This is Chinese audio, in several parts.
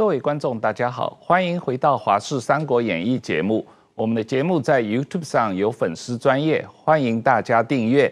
各位观众，大家好，欢迎回到《华视三国演义》节目。我们的节目在 YouTube 上有粉丝专业，欢迎大家订阅。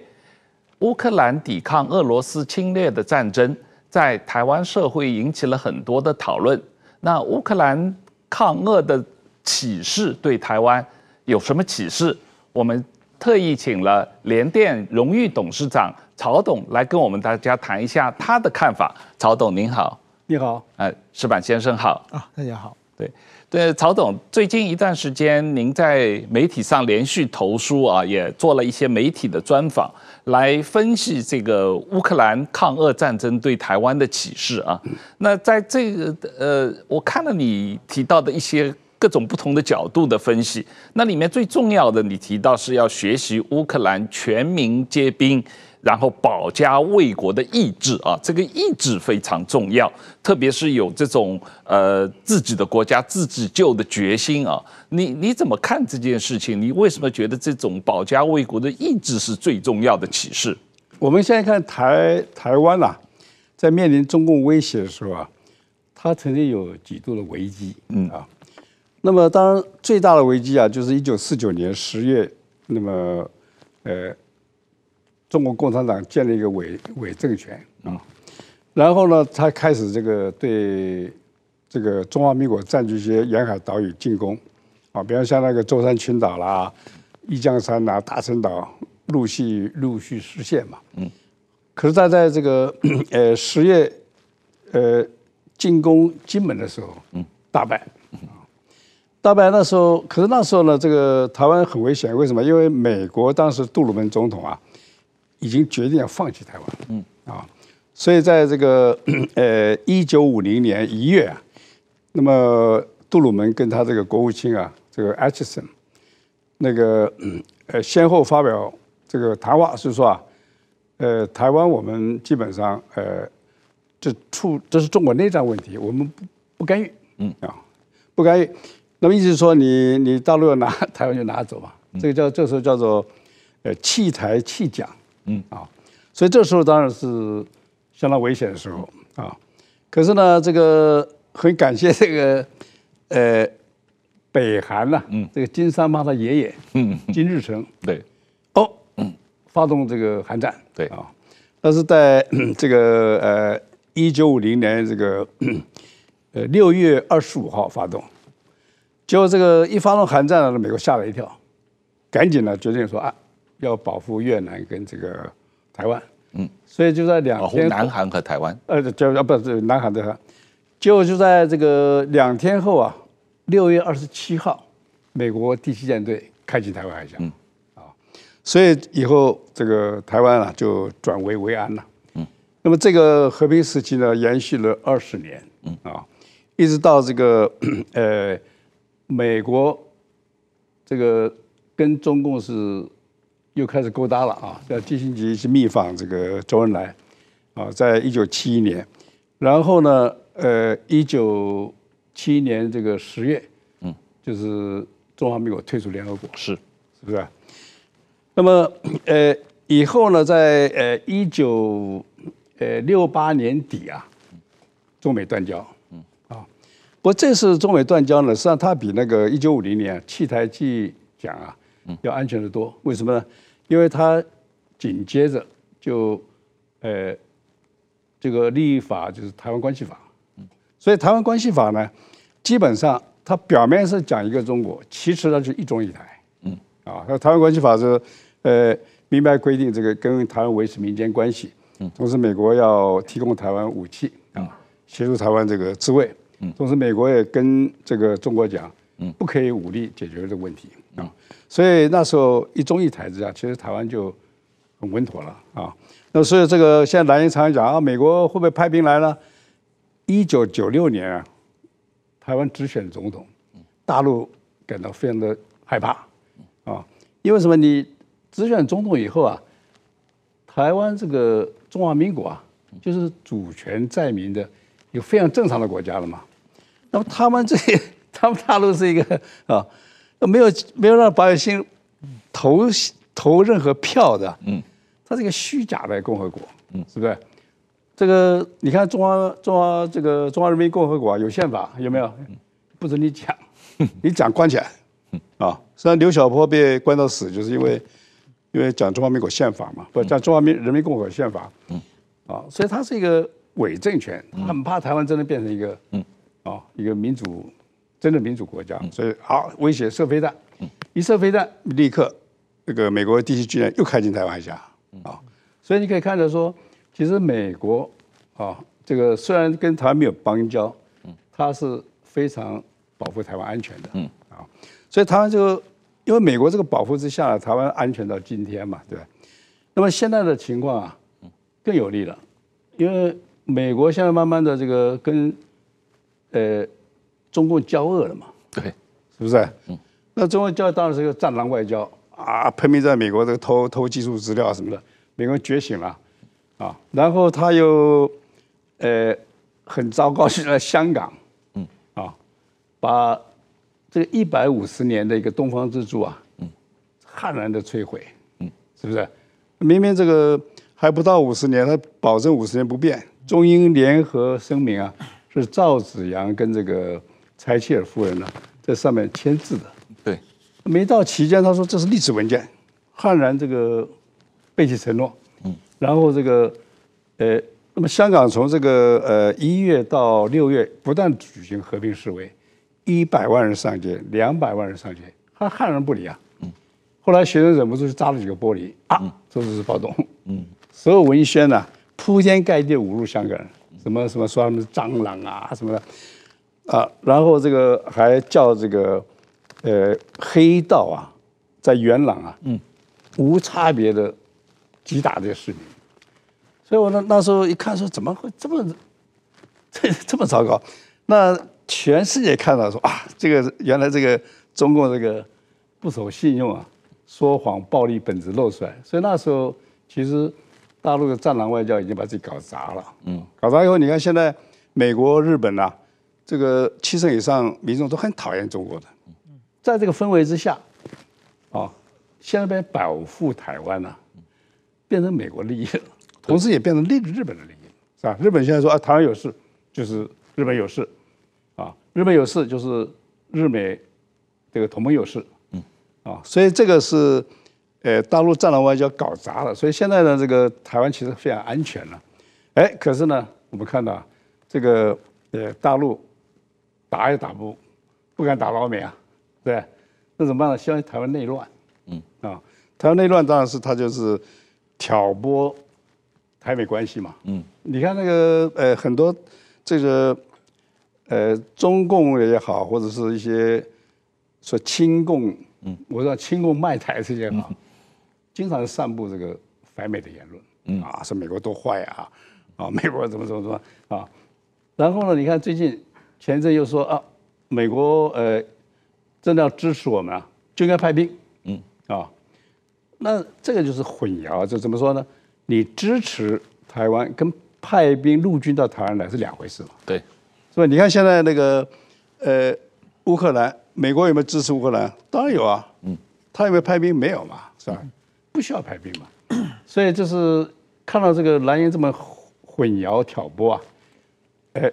乌克兰抵抗俄罗斯侵略的战争，在台湾社会引起了很多的讨论。那乌克兰抗俄的启示对台湾有什么启示？我们特意请了联电荣誉董事长曹董来跟我们大家谈一下他的看法。曹董您好。你好，呃，石板先生好啊，大家好，对，对，曹总，最近一段时间，您在媒体上连续投书啊，也做了一些媒体的专访，来分析这个乌克兰抗俄战争对台湾的启示啊。那在这个呃，我看了你提到的一些各种不同的角度的分析，那里面最重要的，你提到是要学习乌克兰全民皆兵。然后保家卫国的意志啊，这个意志非常重要，特别是有这种呃自己的国家自己救的决心啊。你你怎么看这件事情？你为什么觉得这种保家卫国的意志是最重要的启示？我们现在看台台湾啊，在面临中共威胁的时候啊，它曾经有几度的危机，嗯啊。那么当然最大的危机啊，就是一九四九年十月，那么呃。中国共产党建立一个伪伪政权啊，然后呢，他开始这个对这个中华民国占据一些沿海岛屿进攻啊，比方像那个舟山群岛啦、一江山呐、大陈岛，陆续陆续实现嘛。嗯。可是他在这个 呃十月呃进攻金门的时候，嗯，大败。大败那时候，可是那时候呢，这个台湾很危险，为什么？因为美国当时杜鲁门总统啊。已经决定要放弃台湾，嗯。啊，所以在这个 呃一九五零年一月啊，那么杜鲁门跟他这个国务卿啊，这个艾奇森，那个呃先后发表这个谈话，是说啊，呃台湾我们基本上呃这处这是中国内战问题，我们不不干预，嗯。啊不干预，那么意思是说你你大陆要拿台湾就拿走嘛，这个叫这时候叫做呃弃台弃蒋。嗯啊，所以这时候当然是相当危险的时候啊。可是呢，这个很感谢这个呃北韩呐、啊，嗯，这个金三胖他爷爷，嗯，金日成，对，哦，嗯，发动这个韩战，对啊。但是在这个呃一九五零年这个呃六月二十五号发动，结果这个一发动韩战呢，美国吓了一跳，赶紧呢决定说啊。要保护越南跟这个台湾，嗯，所以就在两天，南韩和台湾，呃，就啊不是南韩的，就就在这个两天后啊，六月二十七号，美国第七舰队开进台湾海峡，嗯，啊，所以以后这个台湾啊就转危为安了，嗯，那么这个和平时期呢延续了二十年，嗯。啊，一直到这个呃美国这个跟中共是。又开始勾搭了啊！要基辛格去密访这个周恩来，啊，在一九七一年，然后呢，呃，一九七一年这个十月，嗯，就是中华民国退出联合国，是是不是？那么，呃，以后呢，在呃一九呃六八年底啊，中美断交，嗯啊，不过这次中美断交呢，实际上它比那个一九五零年弃台弃蒋啊，要安全的多。为什么呢？因为他紧接着就，呃，这个立法就是《台湾关系法》，所以《台湾关系法》呢，基本上它表面是讲一个中国，其实它是一中一台，嗯，啊，那《台湾关系法》是呃明白规定这个跟台湾维持民间关系，嗯，同时美国要提供台湾武器啊，协助台湾这个自卫，嗯，同时美国也跟这个中国讲，嗯，不可以武力解决这个问题。啊，所以那时候一中一台之下，其实台湾就很稳妥了啊。那所以这个现在蓝营常常讲啊，美国会不会派兵来呢？一九九六年啊，台湾直选总统，大陆感到非常的害怕啊，因为什么？你直选总统以后啊，台湾这个中华民国啊，就是主权在民的有非常正常的国家了嘛。那么他们这些，他们大陆是一个啊。没有没有让百姓投投任何票的，嗯，它是一个虚假的共和国，嗯，是不是？这个你看中华中华这个中华人民共和国有宪法有没有？不准你讲，你讲关起来啊！虽然刘晓波被关到死，就是因为因为讲中华民国宪法嘛，不讲中华民人民共和国宪法，嗯啊，所以它是一个伪政权，他很怕台湾真的变成一个嗯啊一个民主真的民主国家，所以好威胁射飞弹，一射飞弹立刻这个美国第七军舰又开进台湾海峡啊，所以你可以看到说。其实美国啊，这个虽然跟台湾没有邦交，它是非常保护台湾安全的，嗯。啊，所以台湾这个因为美国这个保护之下，台湾安全到今天嘛，对吧？那么现在的情况啊，更有利了，因为美国现在慢慢的这个跟呃中共交恶了嘛，对，是不是？嗯，那中共交恶当然是个战狼外交啊，拼命在美国这个偷偷技术资料什么的，美国觉醒了。啊，然后他又，呃，很糟糕，是在香港，嗯，啊，把这个一百五十年的一个东方之珠啊，嗯，悍然的摧毁，嗯，是不是？明明这个还不到五十年，他保证五十年不变。中英联合声明啊，是赵紫阳跟这个柴契尔夫人呢、啊、在上面签字的。对，没到期间，他说这是历史文件，悍然这个背弃承诺。嗯然后这个，呃，那么香港从这个呃一月到六月不断举行和平示威，一百万人上街，两百万人上街，他悍然不理啊。嗯。后来学生忍不住就砸了几个玻璃啊，这就是暴动。嗯。所有文宣呢，铺天盖地侮辱香港人，什么什么说他们是蟑螂啊什么的，啊，然后这个还叫这个，呃，黑道啊，在元朗啊，嗯，无差别的。击打这个市民，所以我那那时候一看说，怎么会这么这这么糟糕？那全世界看到说啊，这个原来这个中共这个不守信用啊，说谎暴力本质露出来。所以那时候其实大陆的战狼外交已经把自己搞砸了。嗯，搞砸以后，你看现在美国、日本啊，这个七成以上民众都很讨厌中国的。在这个氛围之下，啊，现在被保护台湾呢、啊。变成美国利益了，同时也变成日日本的利益，是吧？日本现在说啊，台湾有事就是日本有事，啊，日本有事就是日美这个同盟有事，嗯，啊，所以这个是呃大陆战狼外交搞砸了，所以现在呢，这个台湾其实非常安全了，哎，可是呢，我们看到这个呃大陆打也打不不敢打老美啊，对，那怎么办呢？希望台湾内乱，嗯，啊，台湾内乱当然是他就是。挑拨台美关系嘛，嗯，你看那个呃很多这个呃中共也好，或者是一些说亲共，嗯，我说亲共卖台这些哈，经常散布这个反美的言论，嗯啊，说美国多坏啊，啊，美国怎么怎么怎么啊，然后呢，你看最近前一阵又说啊，美国呃真的要支持我们啊，就应该派兵，嗯啊。那这个就是混淆，就怎么说呢？你支持台湾跟派兵陆军到台湾来是两回事嘛？对，是吧？你看现在那个呃乌克兰，美国有没有支持乌克兰？当然有啊。嗯，他有没有派兵？没有嘛，是吧？不需要派兵嘛。所以就是看到这个蓝营这么混淆挑拨啊，哎，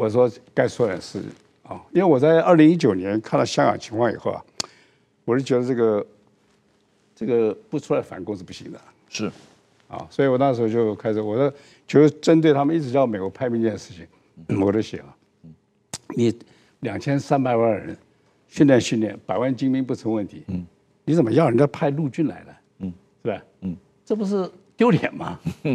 我说该说点事啊，因为我在二零一九年看到香港情况以后啊，我是觉得这个。这个不出来反攻是不行的，是，啊，所以我那时候就开始，我说就针对他们一直叫美国派兵这件事情，我就写了，你两千三百万人训练训练，百万精兵不成问题，嗯，你怎么要人家派陆军来了，嗯，是吧？嗯，这不是丢脸吗？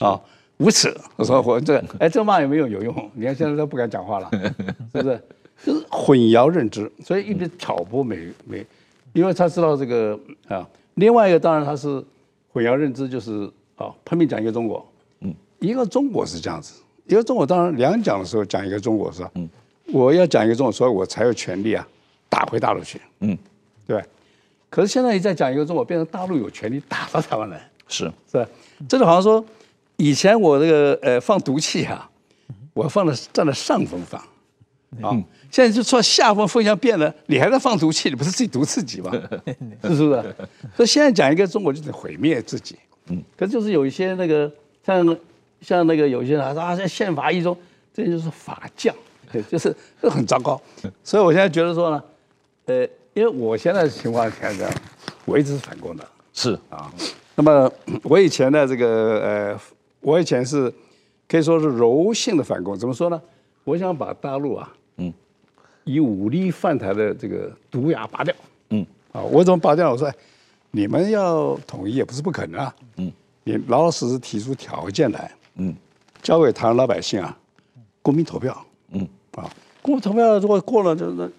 啊，无耻！我 说我这哎，这骂有没有有用？你看现在都不敢讲话了，是不是？就是混淆认知，所以一直挑拨美美。因为他知道这个啊，另外一个当然他是混淆认知，就是啊拼命讲一个中国，嗯，一个中国是这样子，一个中国当然两讲的时候讲一个中国是吧？嗯，我要讲一个中国，所以我才有权利啊打回大陆去，嗯，对。可是现在一再讲一个中国，变成大陆有权利打到台湾来，是是吧？这就好像说以前我这个呃放毒气啊，我放的站在上风放。啊，现在就说下风风向变了，你还在放毒气，你不是自己毒自己吗？是不是？所以现在讲一个中国就得毁灭自己。嗯，可是就是有一些那个像像那个有些人说啊，在宪法一中，这就是法将，对，就是这很糟糕。所以我现在觉得说呢，呃，因为我现在的情况是这样，我一直是反共的，是啊。那么我以前的这个呃，我以前是可以说是柔性的反共，怎么说呢？我想把大陆啊，嗯，以武力犯台的这个毒牙拔掉，嗯，啊，我怎么拔掉？我说，你们要统一也不是不可能啊，嗯，你老老实实提出条件来，嗯，交给台湾老百姓啊，公民投票，嗯，啊，公民投票如果过了，就那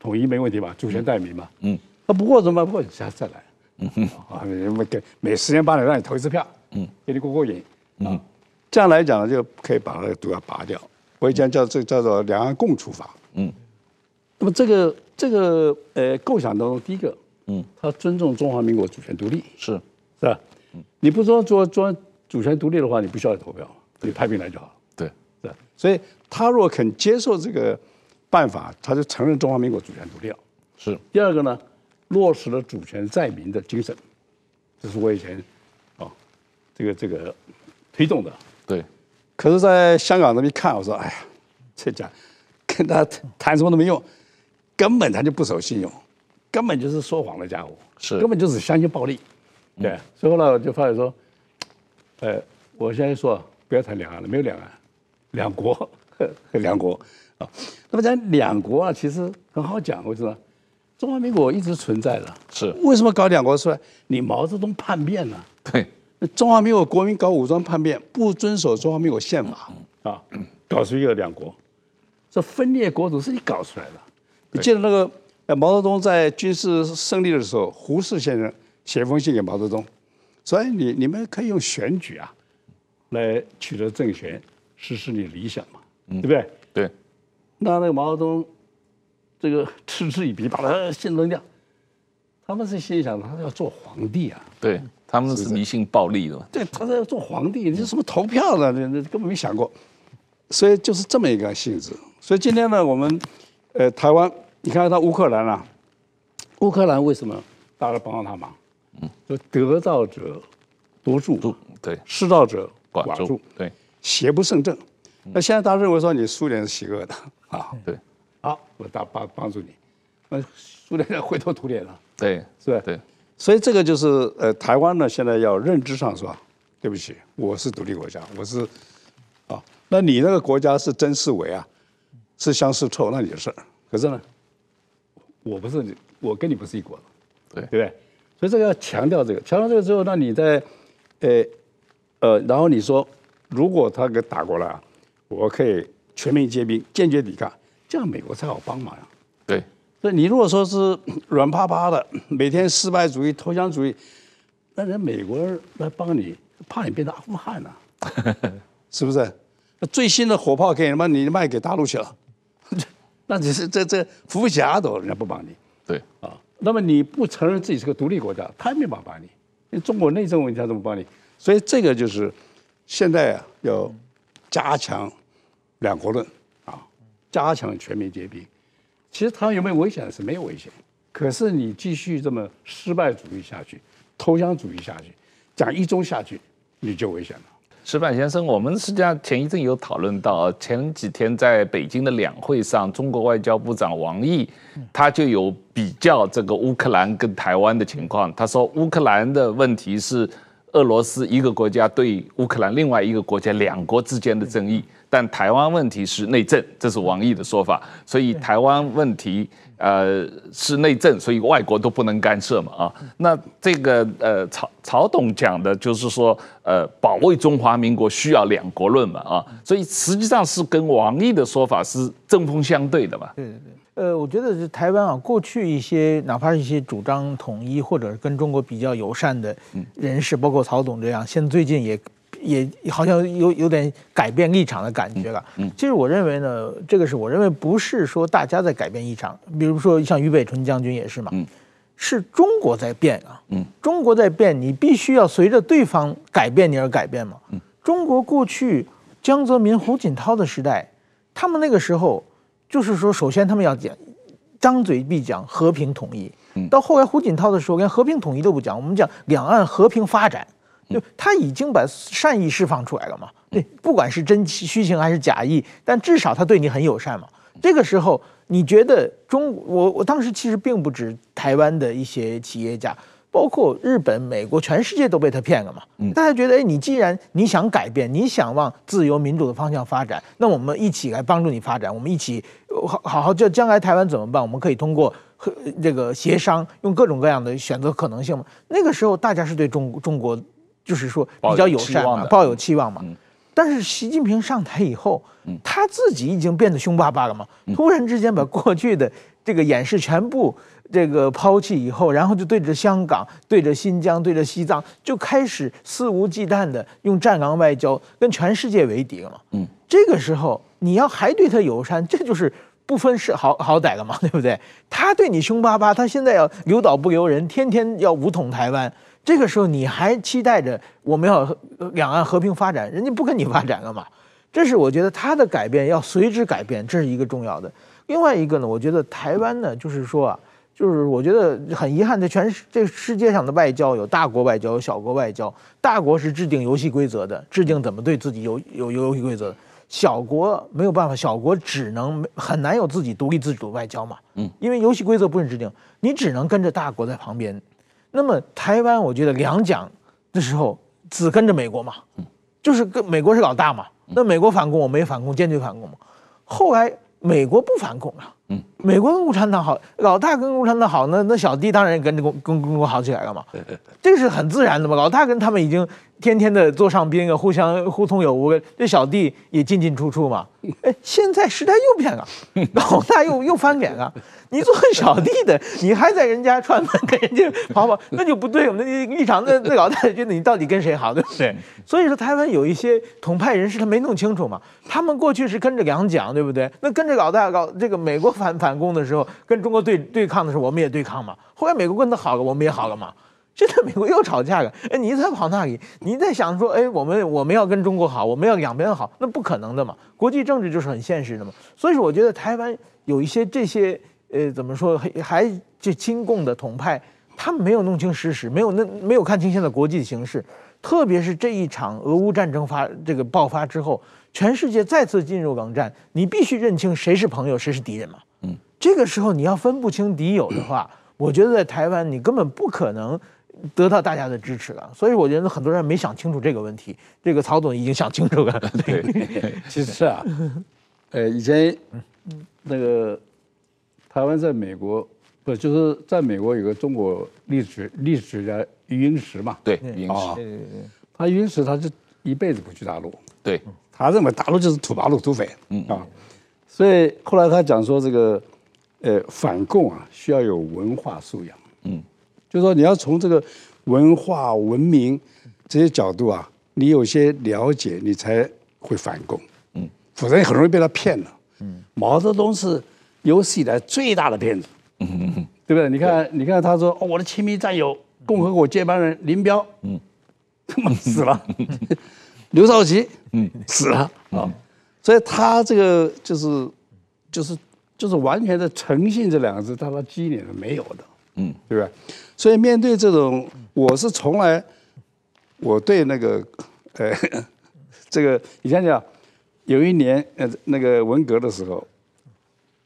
统一没问题吧？主权在民嘛，嗯，那不过怎么？办？不过你下次再来，嗯。哼，啊，每给每十年八年让你投一次票，嗯，给你过过瘾，嗯。这样来讲呢，就可以把那个毒药拔掉。我以前叫这叫做两岸共处法。嗯。那么这个这个呃构想当中，第一个，嗯，他尊重中华民国主权独立，是是吧？嗯。你不说做做主权独立的话，你不需要投票，你派兵来就好。对。是。所以他若肯接受这个办法，他就承认中华民国主权独立了。是。第二个呢，落实了主权在民的精神，这是我以前，哦，这个这个推动的。对，可是，在香港那边看，我说，哎呀，这家跟他谈什么都没用，根本他就不守信用，根本就是说谎的家伙，是，根本就是相信暴力，对，嗯、所以后来我就发现说，呃，我现在说不要谈两岸了，没有两岸，两国，两国啊，那么讲两国啊，其实很好讲，为什么？中华民国一直存在的，是，为什么搞两国出来？你毛泽东叛变了，对。中华民国国民搞武装叛变，不遵守中华民国宪法啊，搞出一个两国，这分裂国土是你搞出来的。你记得那个呃毛泽东在军事胜利的时候，胡适先生写封信给毛泽东，所以你你们可以用选举啊来取得政权，实施你的理想嘛，对不对？对。那那个毛泽东这个嗤之以鼻，把他信扔掉。他们是心想，他要做皇帝啊。对。他们是迷信暴力的，对，他是要做皇帝，你是什么投票的？你根本没想过，所以就是这么一个性质。所以今天呢，我们呃台湾，你看到乌克兰啊，乌克兰为什么大家帮了他忙？嗯，就得道者多助，对，失道者寡助，对，邪不胜正。那现在大家认为说你苏联是邪恶的啊？对，好，我大帮帮助你，那苏联在灰头土脸了，对，是吧？对。所以这个就是呃，台湾呢现在要认知上是吧，对不起，我是独立国家，我是啊，那你那个国家是真是伪啊，是香是臭，那你的事儿。可是呢，我不是你，我跟你不是一国的，对对不对？所以这个要强调这个，强调这个之后，那你在呃呃，然后你说，如果他给打过来，我可以全民皆兵，坚决抵抗，这样美国才好帮忙呀。对。所以你如果说是 软趴趴的，每天失败主义、投降主义，那人美国人来帮你，怕你变成阿富汗呢、啊？是不是？最新的火炮可以什么？你卖给大陆去了，那你是这这扶不起阿斗，人家不帮你。对啊，那么你不承认自己是个独立国家，他也没办法帮你。因为中国内政问题他怎么帮你？所以这个就是现在啊，要加强两国论啊，加强全面皆兵。其实台湾有没有危险？是没有危险，可是你继续这么失败主义下去，投降主义下去，讲一中下去，你就危险了。石板先生，我们实际上前一阵有讨论到，前几天在北京的两会上，中国外交部长王毅他就有比较这个乌克兰跟台湾的情况。他说，乌克兰的问题是俄罗斯一个国家对乌克兰另外一个国家两国之间的争议。但台湾问题是内政，这是王毅的说法。所以台湾问题呃是内政，所以外国都不能干涉嘛啊。那这个呃曹曹董讲的就是说呃保卫中华民国需要两国论嘛啊。所以实际上是跟王毅的说法是针锋相对的嘛。对对对。呃，我觉得是台湾啊，过去一些哪怕是一些主张统一或者跟中国比较友善的人士，包括曹董这样，现在最近也。也好像有有点改变立场的感觉了。嗯，其实我认为呢，这个是我认为不是说大家在改变立场，比如说像俞北辰将军也是嘛。嗯，是中国在变啊。嗯，中国在变，你必须要随着对方改变你而改变嘛。嗯，中国过去江泽民、胡锦涛的时代，他们那个时候就是说，首先他们要讲，张嘴必讲和平统一。嗯，到后来胡锦涛的时候，连和平统一都不讲，我们讲两岸和平发展。就他已经把善意释放出来了嘛。对，不管是真虚情还是假意，但至少他对你很友善嘛。这个时候，你觉得中我我当时其实并不止台湾的一些企业家。包括日本、美国，全世界都被他骗了嘛？大家觉得，哎，你既然你想改变，你想往自由民主的方向发展，那我们一起来帮助你发展。我们一起好好好，就将来台湾怎么办？我们可以通过和这个协商，用各种各样的选择可能性嘛。那个时候，大家是对中中国就是说比较友善嘛，抱有期望嘛。但是习近平上台以后，他自己已经变得凶巴巴了嘛。突然之间把过去的这个掩饰全部。这个抛弃以后，然后就对着香港、对着新疆、对着西藏，就开始肆无忌惮的用战狼外交跟全世界为敌了嘛。嗯，这个时候你要还对他友善，这就是不分是好好歹了嘛，对不对？他对你凶巴巴，他现在要留岛不留人，天天要武统台湾，这个时候你还期待着我们要两岸和平发展，人家不跟你发展了嘛？这是我觉得他的改变要随之改变，这是一个重要的。另外一个呢，我觉得台湾呢，就是说啊。就是我觉得很遗憾，在全世这世界上的外交有大国外交，有小国外交。大国是制定游戏规则的，制定怎么对自己有有游戏规则。小国没有办法，小国只能很难有自己独立自主的外交嘛。嗯，因为游戏规则不是制定，你只能跟着大国在旁边。那么台湾，我觉得两蒋的时候只跟着美国嘛，就是跟美国是老大嘛。那美国反共，我没反共，坚决反共嘛。后来美国不反共了。嗯，美国跟共产党好，老大跟共产党好，那那小弟当然跟着共跟中国好起来了嘛对对。这个是很自然的嘛。老大跟他们已经天天的座上宾啊，互相互通有无，这小弟也进进出出嘛。哎，现在时代又变了，老大又又翻脸了。你做小弟的，你还在人家串门跟人家跑跑，那就不对。我们那立场，那那老大觉得你到底跟谁好，对不对？所以说，台湾有一些统派人士他没弄清楚嘛。他们过去是跟着两蒋，对不对？那跟着老大搞这个美国反反攻的时候，跟中国对对抗的时候，我们也对抗嘛。后来美国跟他好了，我们也好了嘛。现在美国又吵架了，哎，你在跑那里，你在想说，哎，我们我们要跟中国好，我们要两边好，那不可能的嘛。国际政治就是很现实的嘛。所以说，我觉得台湾有一些这些。呃，怎么说还还这亲共的统派，他们没有弄清事实，没有那没有看清现在国际形势，特别是这一场俄乌战争发这个爆发之后，全世界再次进入冷战，你必须认清谁是朋友，谁是敌人嘛。嗯，这个时候你要分不清敌友的话，我觉得在台湾你根本不可能得到大家的支持了。所以我觉得很多人没想清楚这个问题，这个曹总已经想清楚了。对，其实啊，呃，以前那个。台湾在美国，不就是在美国有个中国历史历史学家余英时嘛？对，余英时。他余英时他就一辈子不去大陆。对，他认为大陆就是土八路土匪。嗯啊，所以后来他讲说这个，呃，反共啊需要有文化素养。嗯，就是说你要从这个文化文明这些角度啊，你有些了解，你才会反共。嗯，否则你很容易被他骗了。嗯，毛泽东是。有史以来最大的骗子，对不对？你看，你看，他说：“哦，我的亲密战友，共和国接班人林彪，嗯，死了；刘少奇，嗯，死了啊。”所以他这个就是，就是，就是完全的诚信这两个字，他的基脸是没有的，嗯，对吧？所以面对这种，我是从来，我对那个，呃，这个你想想，有一年，呃，那个文革的时候。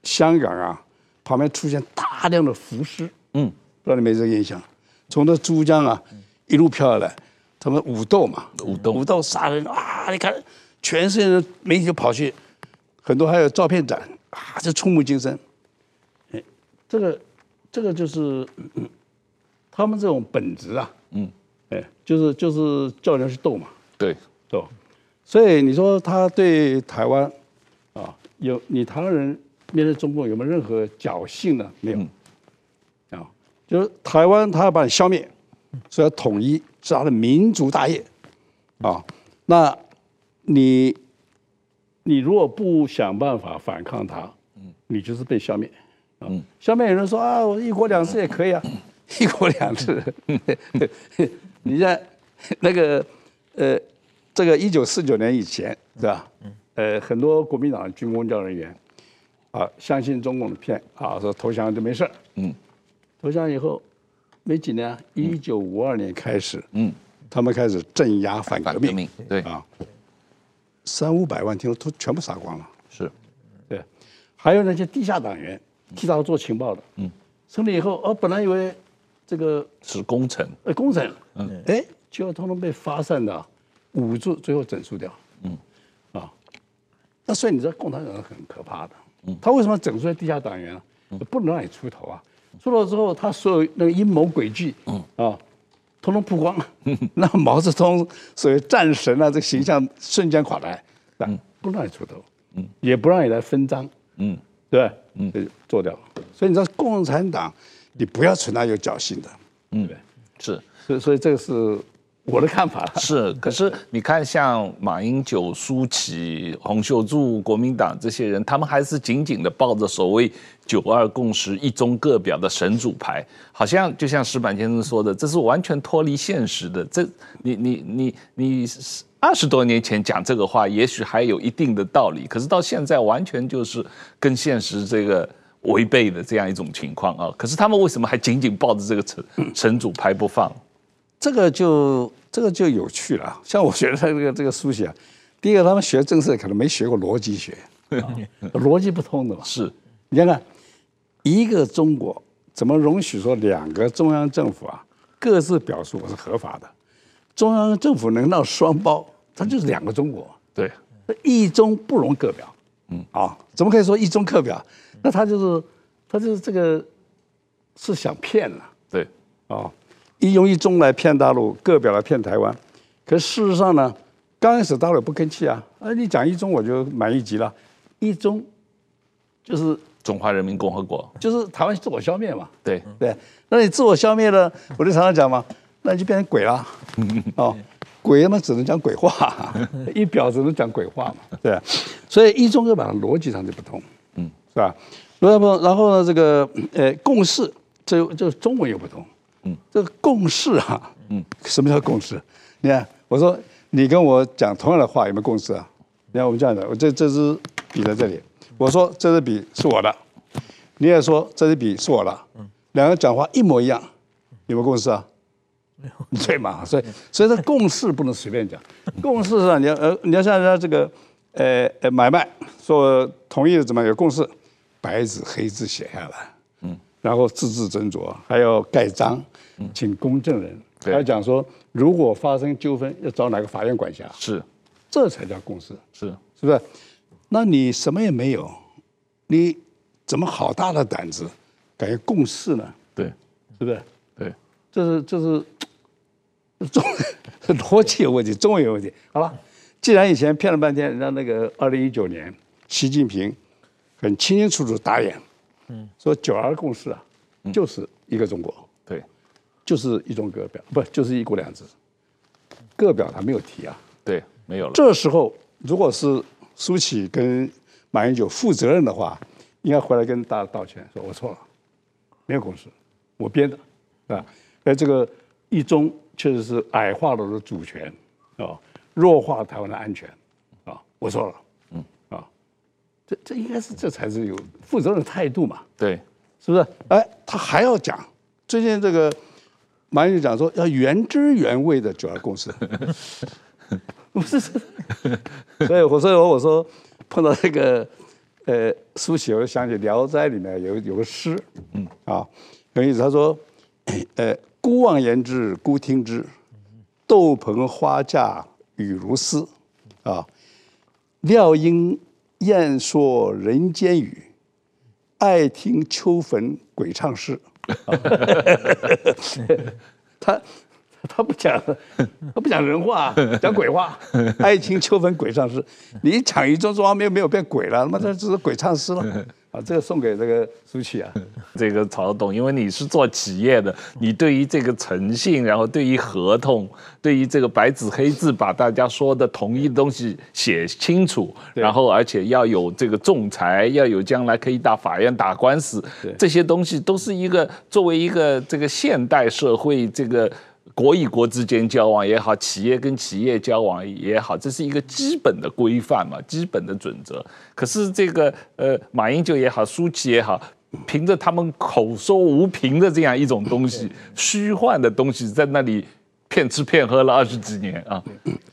香港啊，旁边出现大量的浮尸，嗯，不知道你没这个印象？从那珠江啊一路飘下来，他们武斗嘛，武斗武斗杀人啊！你看，全世界的媒体就跑去，很多还有照片展啊，就触目惊心。哎，这个这个就是他们这种本质啊，嗯，哎，就是就是叫人去斗嘛，对，斗。所以你说他对台湾啊，有你台湾人。面对中共有没有任何侥幸呢？没有，啊，就是台湾他要把你消灭，所以要统一是他的民族大业，啊，那你你如果不想办法反抗他，你就是被消灭，啊，消灭有人说啊，我一国两制也可以啊，一国两制 你在那个呃，这个一九四九年以前是吧？呃，很多国民党军工教人员。啊，相信中共的骗啊，说投降就没事。嗯，投降以后没几年，一九五二年开始，嗯，他们开始镇压反革命对啊，三五百万听说都全部杀光了，是，对，还有那些地下党员替他做情报的，嗯，成立以后，哦，本来以为这个是功臣，呃，功臣，嗯，哎，结果通通被发散的捂住，最后整肃掉，嗯，啊，那所以你知道共产党是很可怕的，嗯，他为什么整出来地下党员呢？不能让你出头啊，出头之后，他所有那个阴谋诡计，嗯，啊。通通曝光了，那毛泽东所谓战神啊，这个形象瞬间垮台，嗯，不让你出头，嗯，也不让你来分赃，嗯，对，嗯，做掉。了。所以你知道共产党，你不要存在有侥幸的，嗯，对，是，所以所以这个是。我的看法 是，可是你看，像马英九、苏起、洪秀柱、国民党这些人，他们还是紧紧的抱着所谓“九二共识”、“一中各表”的神主牌，好像就像石板先生说的，这是完全脱离现实的。这，你你你你二十多年前讲这个话，也许还有一定的道理，可是到现在完全就是跟现实这个违背的这样一种情况啊！可是他们为什么还紧紧抱着这个神神主牌不放？这个就这个就有趣了，像我觉得这个这个书写啊，第一个他们学政治可能没学过逻辑学，啊、逻辑不通的嘛。是，你看看一个中国怎么容许说两个中央政府啊各自表述我是合法的，中央政府能闹双包，它就是两个中国。对，一中不容各表。嗯，啊，怎么可以说一中各表？那他就是他就是这个是想骗了。对，啊。一用一中来骗大陆，各表来骗台湾，可事实上呢，刚开始大陆也不吭气啊，啊，你讲一中我就满意极了，一中就是中华人民共和国，就是台湾自我消灭嘛，对。对，那你自我消灭了，我就常常讲嘛，那你就变成鬼了，哦，鬼嘛只能讲鬼话，一表只能讲鬼话嘛，对，所以一中各表逻辑上就不同，嗯，是吧？然后然后呢，这个呃共识，这这中文又不同。嗯，这个共识啊，嗯，什么叫共识？你看，我说你跟我讲同样的话，有没有共识啊？你看我们这样的，我这这支笔在这里，我说这支笔是我的，你也说这支笔是我的，嗯，两个讲话一模一样，有没有共识啊？没有，对嘛？所以所以这共识不能随便讲，共识上你要呃你要像人家这个呃呃买卖说同意怎么有共识，白纸黑字写下来。然后字字斟酌，还要盖章，请公证人，还要讲说，如果发生纠纷，要找哪个法院管辖，是，这才叫共识，是，是不是？那你什么也没有，你怎么好大的胆子，敢于共事呢？对，是不是？对，这是这是 中逻辑有问题，中文有问题。好了，既然以前骗了半天，人家那个二零一九年，习近平很清清楚楚打脸。嗯，说九二共识啊，就是一个中国，对，就是一中各表，不就是一国两制，各表他没有提啊，对，没有了。这时候如果是苏起跟马英九负责任的话，应该回来跟大家道歉，说我错了，没有共识，我编的，啊，而，这个一中确实是矮化了我的主权，啊，弱化台湾的安全，啊，我错了。这这应该是这才是有负责任的态度嘛？对，是不是？哎，他还要讲，最近这个马英九讲说要原汁原味的九二共识，不是？所以我所以我说碰到这个呃苏起，我就想起《聊斋》里面有有个诗，嗯啊，有意思。他说，呃，姑妄言之，姑听之，豆棚花架雨如丝，啊，料应。燕说人间语，爱听秋坟鬼唱诗。他 他不讲，他不讲人话，讲鬼话。爱情秋分鬼唱诗，你讲一中中华没有没有变鬼了，他妈这只是鬼唱诗了。啊，这个送给这个苏起啊，这个曹董，因为你是做企业的，你对于这个诚信，然后对于合同，对于这个白纸黑字把大家说的同意的东西写清楚，然后而且要有这个仲裁，要有将来可以到法院打官司，这些东西都是一个作为一个这个现代社会这个。国与国之间交往也好，企业跟企业交往也好，这是一个基本的规范嘛，基本的准则。可是这个呃，马英九也好，舒淇也好，凭着他们口说无凭的这样一种东西，虚幻的东西，在那里骗吃骗喝了二十几年啊。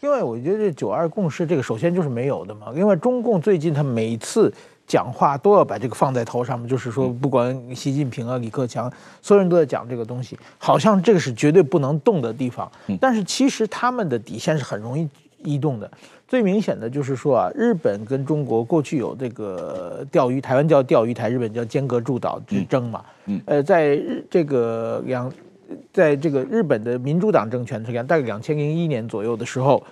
因为我觉得这九二共识这个首先就是没有的嘛，另外中共最近他每次讲话都要把这个放在头上面，就是说不管习近平啊、李克强，所有人都在讲这个东西，好像这个是绝对不能动的地方。但是其实他们的底线是很容易移动的。最明显的就是说啊，日本跟中国过去有这个钓鱼，台湾叫钓鱼台，日本叫尖阁诸岛之争嘛。嗯，呃，在日这个两，在这个日本的民主党政权，大概两千零一年左右的时候，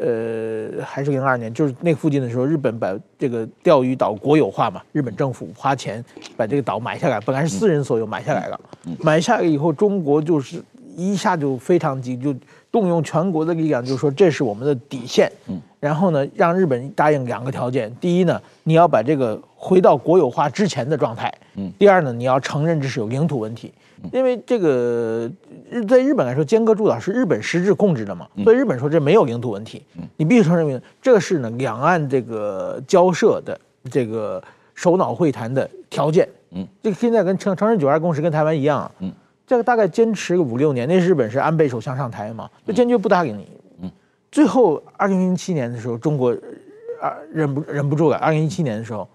呃，还是零二年，就是那附近的时候，日本把这个钓鱼岛国有化嘛，日本政府花钱把这个岛买下来，本来是私人所有，买下来了，买下来以后，中国就是一下就非常急，就。动用全国的力量，就是说这是我们的底线。嗯，然后呢，让日本答应两个条件：第一呢，你要把这个回到国有化之前的状态；嗯，第二呢，你要承认这是有领土问题。因为这个日在日本来说，尖阁诸岛是日本实质控制的嘛，所以日本说这没有领土问题。你必须承认，这是呢两岸这个交涉的这个首脑会谈的条件。嗯，这个现在跟成承认九二共识跟台湾一样啊。嗯。这个大概坚持个五六年，那日本是安倍首相上台嘛，就坚决不答应你。嗯，最后二零零七年的时候，中国啊忍不忍不住了。二零一七年的时候，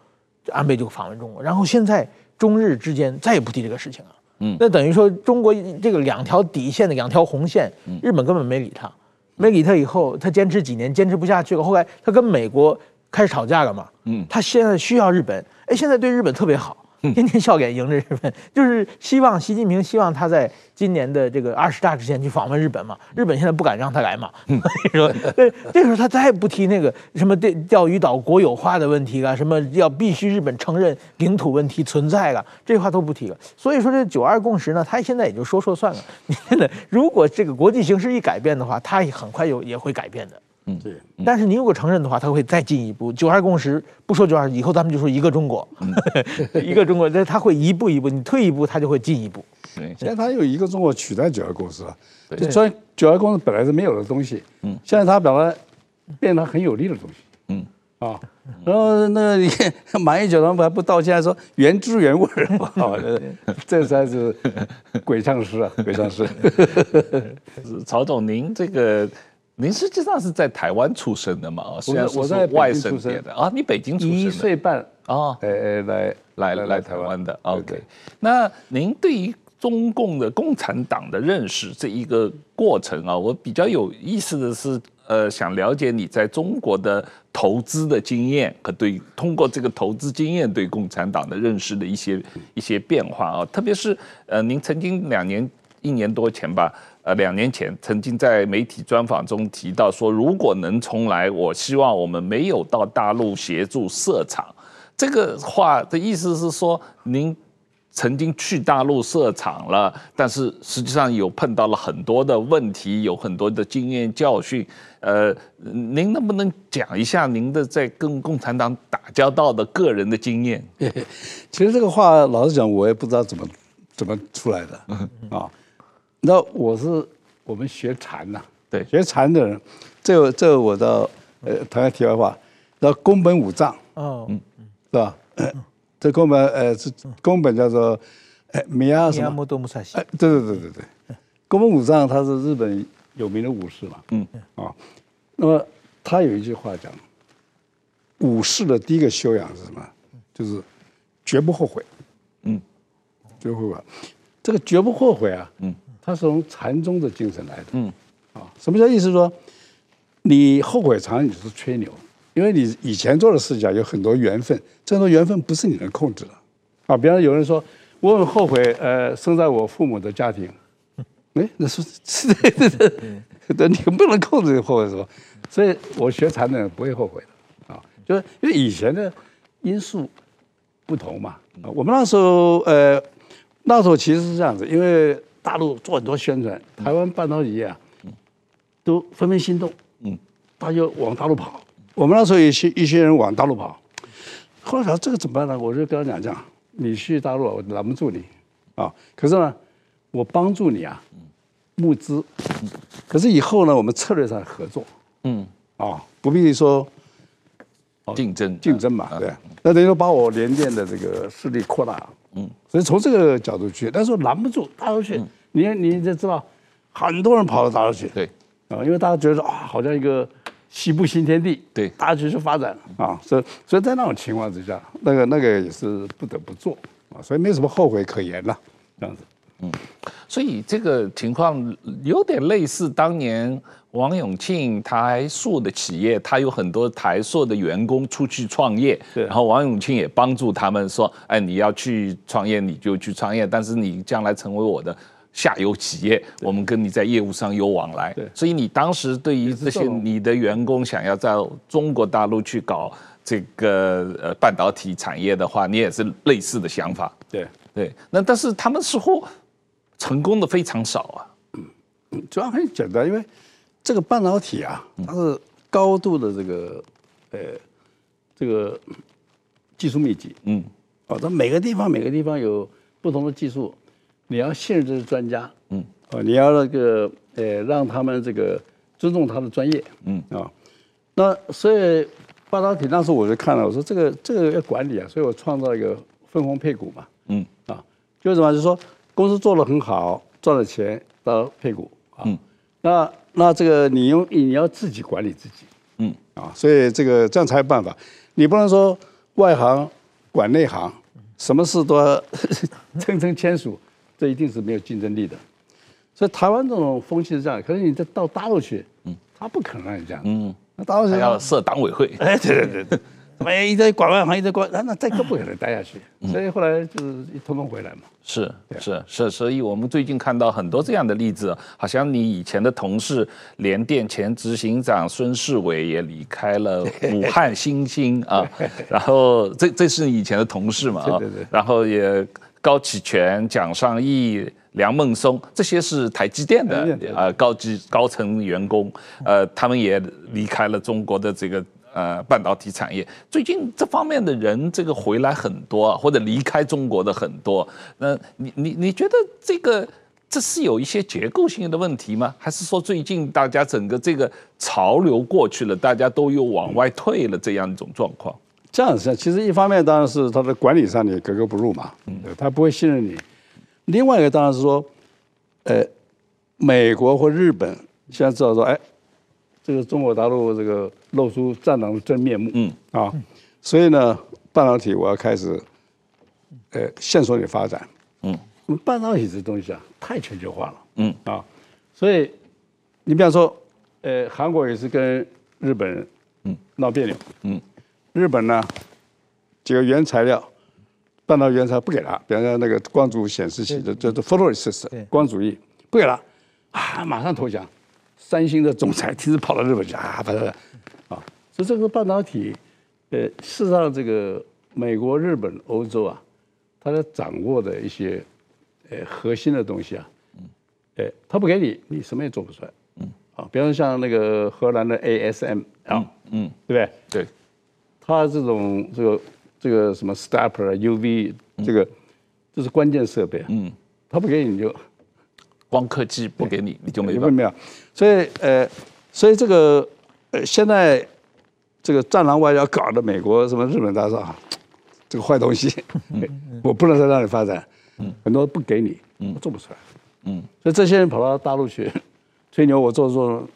安倍就访问中国，然后现在中日之间再也不提这个事情了。嗯，那等于说中国这个两条底线的两条红线，日本根本没理他，没理他以后，他坚持几年坚持不下去了，后来他跟美国开始吵架了嘛。嗯，他现在需要日本，哎，现在对日本特别好。天天笑脸迎着日本，就是希望习近平希望他在今年的这个二十大之前去访问日本嘛。日本现在不敢让他来嘛。所以说，对，这时候他再也不提那个什么钓钓鱼岛国有化的问题了，什么要必须日本承认领土问题存在了，这话都不提了。所以说这九二共识呢，他现在也就说说算了。你真的，如果这个国际形势一改变的话，他很快有也会改变的。嗯，对。但是你如果承认的话，他会再进一步。九二共识不说九二，以后咱们就说一个中国，嗯、一个中国。但他会一步一步，你退一步，他就会进一步。对，现在他有一个中国取代九二共识了。对，所以九二共识本来是没有的东西。嗯。现在他把它变成很有利的东西。嗯。啊，然后那个你看马英九他们还不道歉，还说原汁原味儿。啊，这才是鬼唱诗啊，鬼唱诗。曹总，您这个。您实际上是在台湾出生的嘛？哦，是我在外省的啊，你北京出生的，一岁半啊，哎哎，来来来来台湾的。OK，那您对于中共的共产党的认识这一个过程啊，我比较有意思的是，呃，想了解你在中国的投资的经验和对通过这个投资经验对共产党的认识的一些一些变化啊，特别是呃，您曾经两年一年多前吧。呃，两年前曾经在媒体专访中提到说，如果能重来，我希望我们没有到大陆协助设厂。这个话的意思是说，您曾经去大陆设厂了，但是实际上有碰到了很多的问题，有很多的经验教训。呃，您能不能讲一下您的在跟共产党打交道的个人的经验？其实这个话老实讲，我也不知道怎么怎么出来的 啊。那我是我们学禅呐，对，学禅的人，这个、这个、我的呃，谈个题外话，那宫本武藏，哦，嗯，是吧？呃，这宫本呃是宫本叫做呃米亚什么？哎，对对对对对，宫本武藏他是日本有名的武士嘛，嗯。啊，那么他有一句话讲，武士的第一个修养是什么？就是绝不后悔，嗯，绝不后悔，这个绝不后悔啊，嗯。他是从禅宗的精神来的，嗯，啊，什么叫意思说？你后悔常常你是吹牛，因为你以前做的事情有很多缘分，这很多缘分不是你能控制的，啊，比方说有人说我很后悔，呃，生在我父母的家庭，哎，那是是对对对，对，你不能控制后悔是吧？所以我学禅的人不会后悔的，啊，就是因为以前的因素不同嘛，啊，我们那时候，呃，那时候其实是这样子，因为。大陆做很多宣传，台湾半导体业啊，都纷纷心动，嗯，他就往大陆跑。我们那时候一些一些人往大陆跑，后来想这个怎么办呢？我就跟他讲讲，你去大陆我拦不住你，啊，可是呢，我帮助你啊，募资，可是以后呢，我们策略上合作，嗯，啊，不必说竞争竞争嘛，对，那等于说把我联电的这个势力扩大，嗯，所以从这个角度去，但是拦不住大陆去。你你就知道，很多人跑到大陆去。对，啊，因为大家觉得啊，好像一个西部新天地，对，大家就去发展啊，所以所以在那种情况之下，那个那个也是不得不做啊，所以没什么后悔可言了，这样子。嗯，所以这个情况有点类似当年王永庆台塑的企业，他有很多台塑的员工出去创业，对，然后王永庆也帮助他们说，哎，你要去创业你就去创业，但是你将来成为我的下游企业，我们跟你在业务上有往来。对，所以你当时对于这些你的员工想要在中国大陆去搞这个呃半导体产业的话，你也是类似的想法。对。对，那但是他们似乎。成功的非常少啊，嗯，主要很简单，因为这个半导体啊，它是高度的这个，呃，这个技术密集，嗯，哦，它每个地方每个地方有不同的技术，你要信任这些专家，嗯，哦，你要那个，呃，让他们这个尊重他的专业，嗯，啊，那所以半导体当时我就看了，我说这个这个要管理啊，所以我创造一个分红配股嘛，嗯，啊，就是什么，就是说。公司做的很好，赚了钱到配股啊，嗯、那那这个你用你要自己管理自己，嗯。啊，所以这个这样才有办法，你不能说外行管内行，什么事都要 层层签署，这一定是没有竞争力的。所以台湾这种风气是这样，可是你再到大陆去，嗯，他不可能让你这样，嗯，那大陆还要设党委会，哎，对对对对。哎，一直管外行，一直管，那那这个不可能待下去，所以后来就是一通通回来嘛。是是是，所以我们最近看到很多这样的例子，好像你以前的同事联电前执行长孙世伟也离开了 武汉新兴啊，然后这这是你以前的同事嘛啊，对对对，然后也高启全、蒋尚义、梁孟松，这些是台积电的啊高级高层员工，呃，他们也离开了中国的这个。呃，半导体产业最近这方面的人，这个回来很多，或者离开中国的很多。那你你你觉得这个这是有一些结构性的问题吗？还是说最近大家整个这个潮流过去了，大家都又往外退了这样一种状况？这样子，其实一方面当然是他的管理上你格格不入嘛，嗯，他不会信任你。另外一个当然是说，呃，美国或日本现在知道说，哎。这个中国大陆这个露出战狼的真面目，嗯。啊，所以呢，半导体我要开始，呃，线索你发展，嗯，半导体这东西啊，太全球化了，嗯。啊，所以你比方说，呃，韩国也是跟日本人，嗯，闹别扭，嗯，日本呢，几个原材料，半导体原材料不给他，比方说那个光阻显示器的叫做 photoresist 光阻液不给他，啊，马上投降。三星的总裁亲自跑到日本去啊，反正啊，所以这个半导体，呃，事实上这个美国、日本、欧洲啊，他在掌握的一些呃核心的东西啊，呃，他不给你，你什么也做不出来，嗯，啊，比方说像那个荷兰的 ASM 啊，嗯，对不对？对，他这种这个这个什么 stepper UV 这个，这是关键设备，嗯，他不给你你就。光刻机不给你，你就没办法。没有，所以呃，所以这个呃，现在这个战狼外交搞的美国什么日本大说啊，这个坏东西，我不能在那里发展，很多不给你，我做不出来，嗯，所以这些人跑到大陆去吹牛，我做做，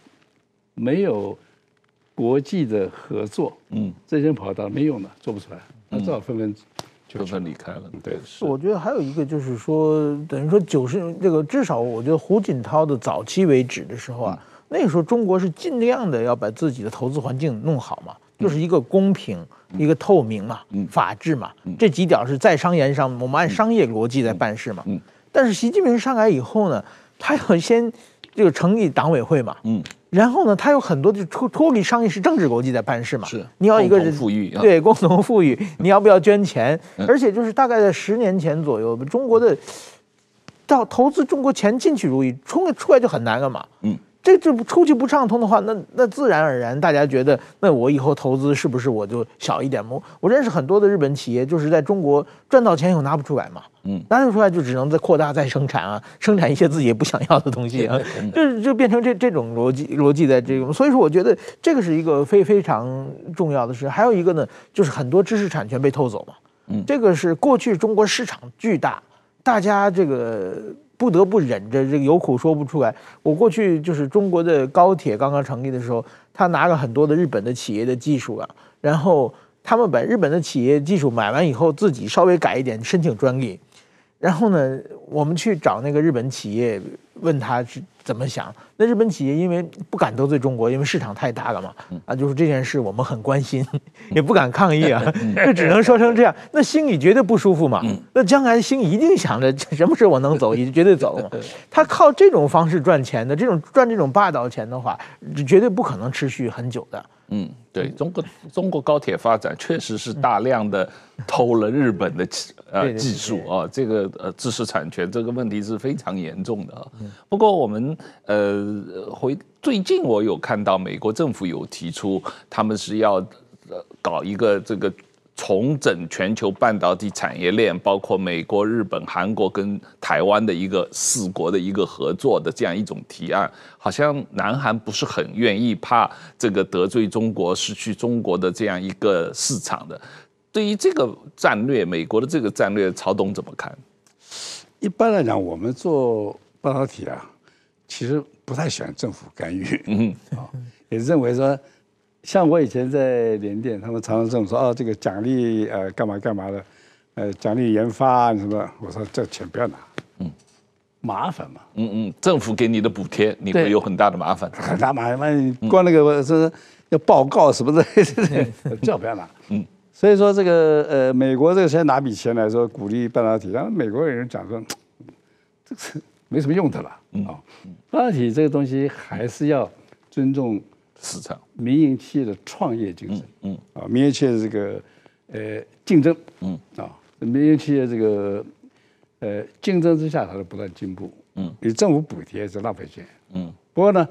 没有国际的合作，嗯，这些人跑道没用的，做不出来，那只好纷纷。纷纷离开了，对。是，我觉得还有一个就是说，等于说九十这个至少，我觉得胡锦涛的早期为止的时候啊，那个时候中国是尽量的要把自己的投资环境弄好嘛，就是一个公平、一个透明嘛，法治嘛，这几点是在商言商，我们按商业逻辑在办事嘛。嗯。但是习近平上来以后呢，他要先这个成立党委会嘛，嗯。然后呢，他有很多就脱脱离商业是政治国际在办事嘛。是，你要一个人富裕，对，共同富裕。你要不要捐钱？而且就是大概在十年前左右，中国的到投资中国钱进去如意，冲出来就很难了嘛。嗯。这这出去不畅通的话，那那自然而然，大家觉得，那我以后投资是不是我就小一点？我我认识很多的日本企业，就是在中国赚到钱以后拿不出来嘛，嗯，拿不出来就只能再扩大再生产啊，生产一些自己也不想要的东西啊，就就变成这这种逻辑逻辑在这种，所以说我觉得这个是一个非非常重要的事。还有一个呢，就是很多知识产权被偷走嘛，嗯，这个是过去中国市场巨大，大家这个。不得不忍着这个有苦说不出来。我过去就是中国的高铁刚刚成立的时候，他拿了很多的日本的企业的技术啊，然后他们把日本的企业技术买完以后，自己稍微改一点，申请专利。然后呢，我们去找那个日本企业，问他是怎么想。那日本企业因为不敢得罪中国，因为市场太大了嘛，啊，就是这件事我们很关心，也不敢抗议啊，就只能说成这样。那心里绝对不舒服嘛。那将来心里一定想着 什么时候我能走，也绝对走嘛。他靠这种方式赚钱的，这种赚这种霸道钱的话，绝对不可能持续很久的。嗯，对，中国中国高铁发展确实是大量的偷了日本的呃技术啊，这个呃知识产权这个问题是非常严重的啊。不过我们呃回最近我有看到美国政府有提出，他们是要呃搞一个这个。重整全球半导体产业链，包括美国、日本、韩国跟台湾的一个四国的一个合作的这样一种提案，好像南韩不是很愿意，怕这个得罪中国、失去中国的这样一个市场的。对于这个战略，美国的这个战略，曹董怎么看？一般来讲，我们做半导体啊，其实不太喜欢政府干预，嗯，啊，也认为说。像我以前在联电，他们常常这么说：“哦，这个奖励呃干嘛干嘛的，呃奖励研发什么。”我说：“这钱不要拿，嗯，麻烦嘛，嗯嗯，政府给你的补贴，你会有很大的麻烦，很大麻烦。你光那个是要报告什么的，这不要拿。嗯，所以说这个呃，美国这个先拿笔钱来说鼓励半导体，然后美国人讲说，这是没什么用的了啊。半导体这个东西还是要尊重。市场、民营企业的创业精神，嗯啊，民营企业的这个呃竞争，嗯。啊，民营企业这个呃竞争之下，它是不断进步，嗯，你政府补贴是浪费钱，嗯。不过呢，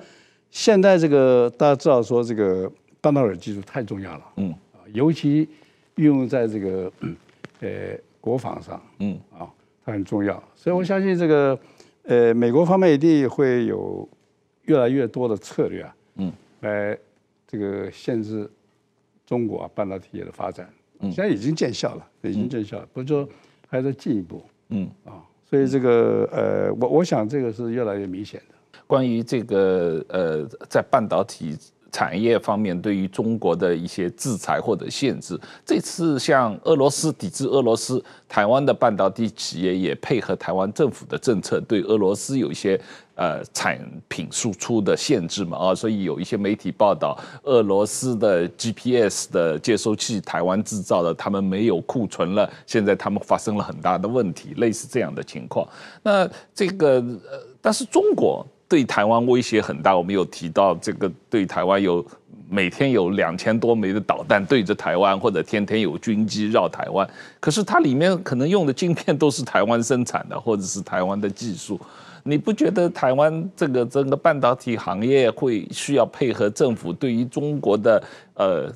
现在这个大家知道说这个半导体技术太重要了，嗯。啊，尤其运用在这个呃国防上，嗯啊，它很重要，所以我相信这个呃美国方面一定会有越来越多的策略啊，嗯。来，这个限制中国半导体业的发展，现在已经见效了，已经见效了，不是说还在进一步，嗯啊，所以这个呃，我我想这个是越来越明显的。关于这个呃，在半导体。产业方面对于中国的一些制裁或者限制，这次像俄罗斯抵制俄罗斯，台湾的半导体企业也配合台湾政府的政策，对俄罗斯有一些呃产品输出的限制嘛啊，所以有一些媒体报道，俄罗斯的 GPS 的接收器台湾制造的，他们没有库存了，现在他们发生了很大的问题，类似这样的情况。那这个呃，但是中国。对台湾威胁很大，我们有提到这个对台湾有每天有两千多枚的导弹对着台湾，或者天天有军机绕台湾。可是它里面可能用的晶片都是台湾生产的，或者是台湾的技术。你不觉得台湾这个整个半导体行业会需要配合政府对于中国的呃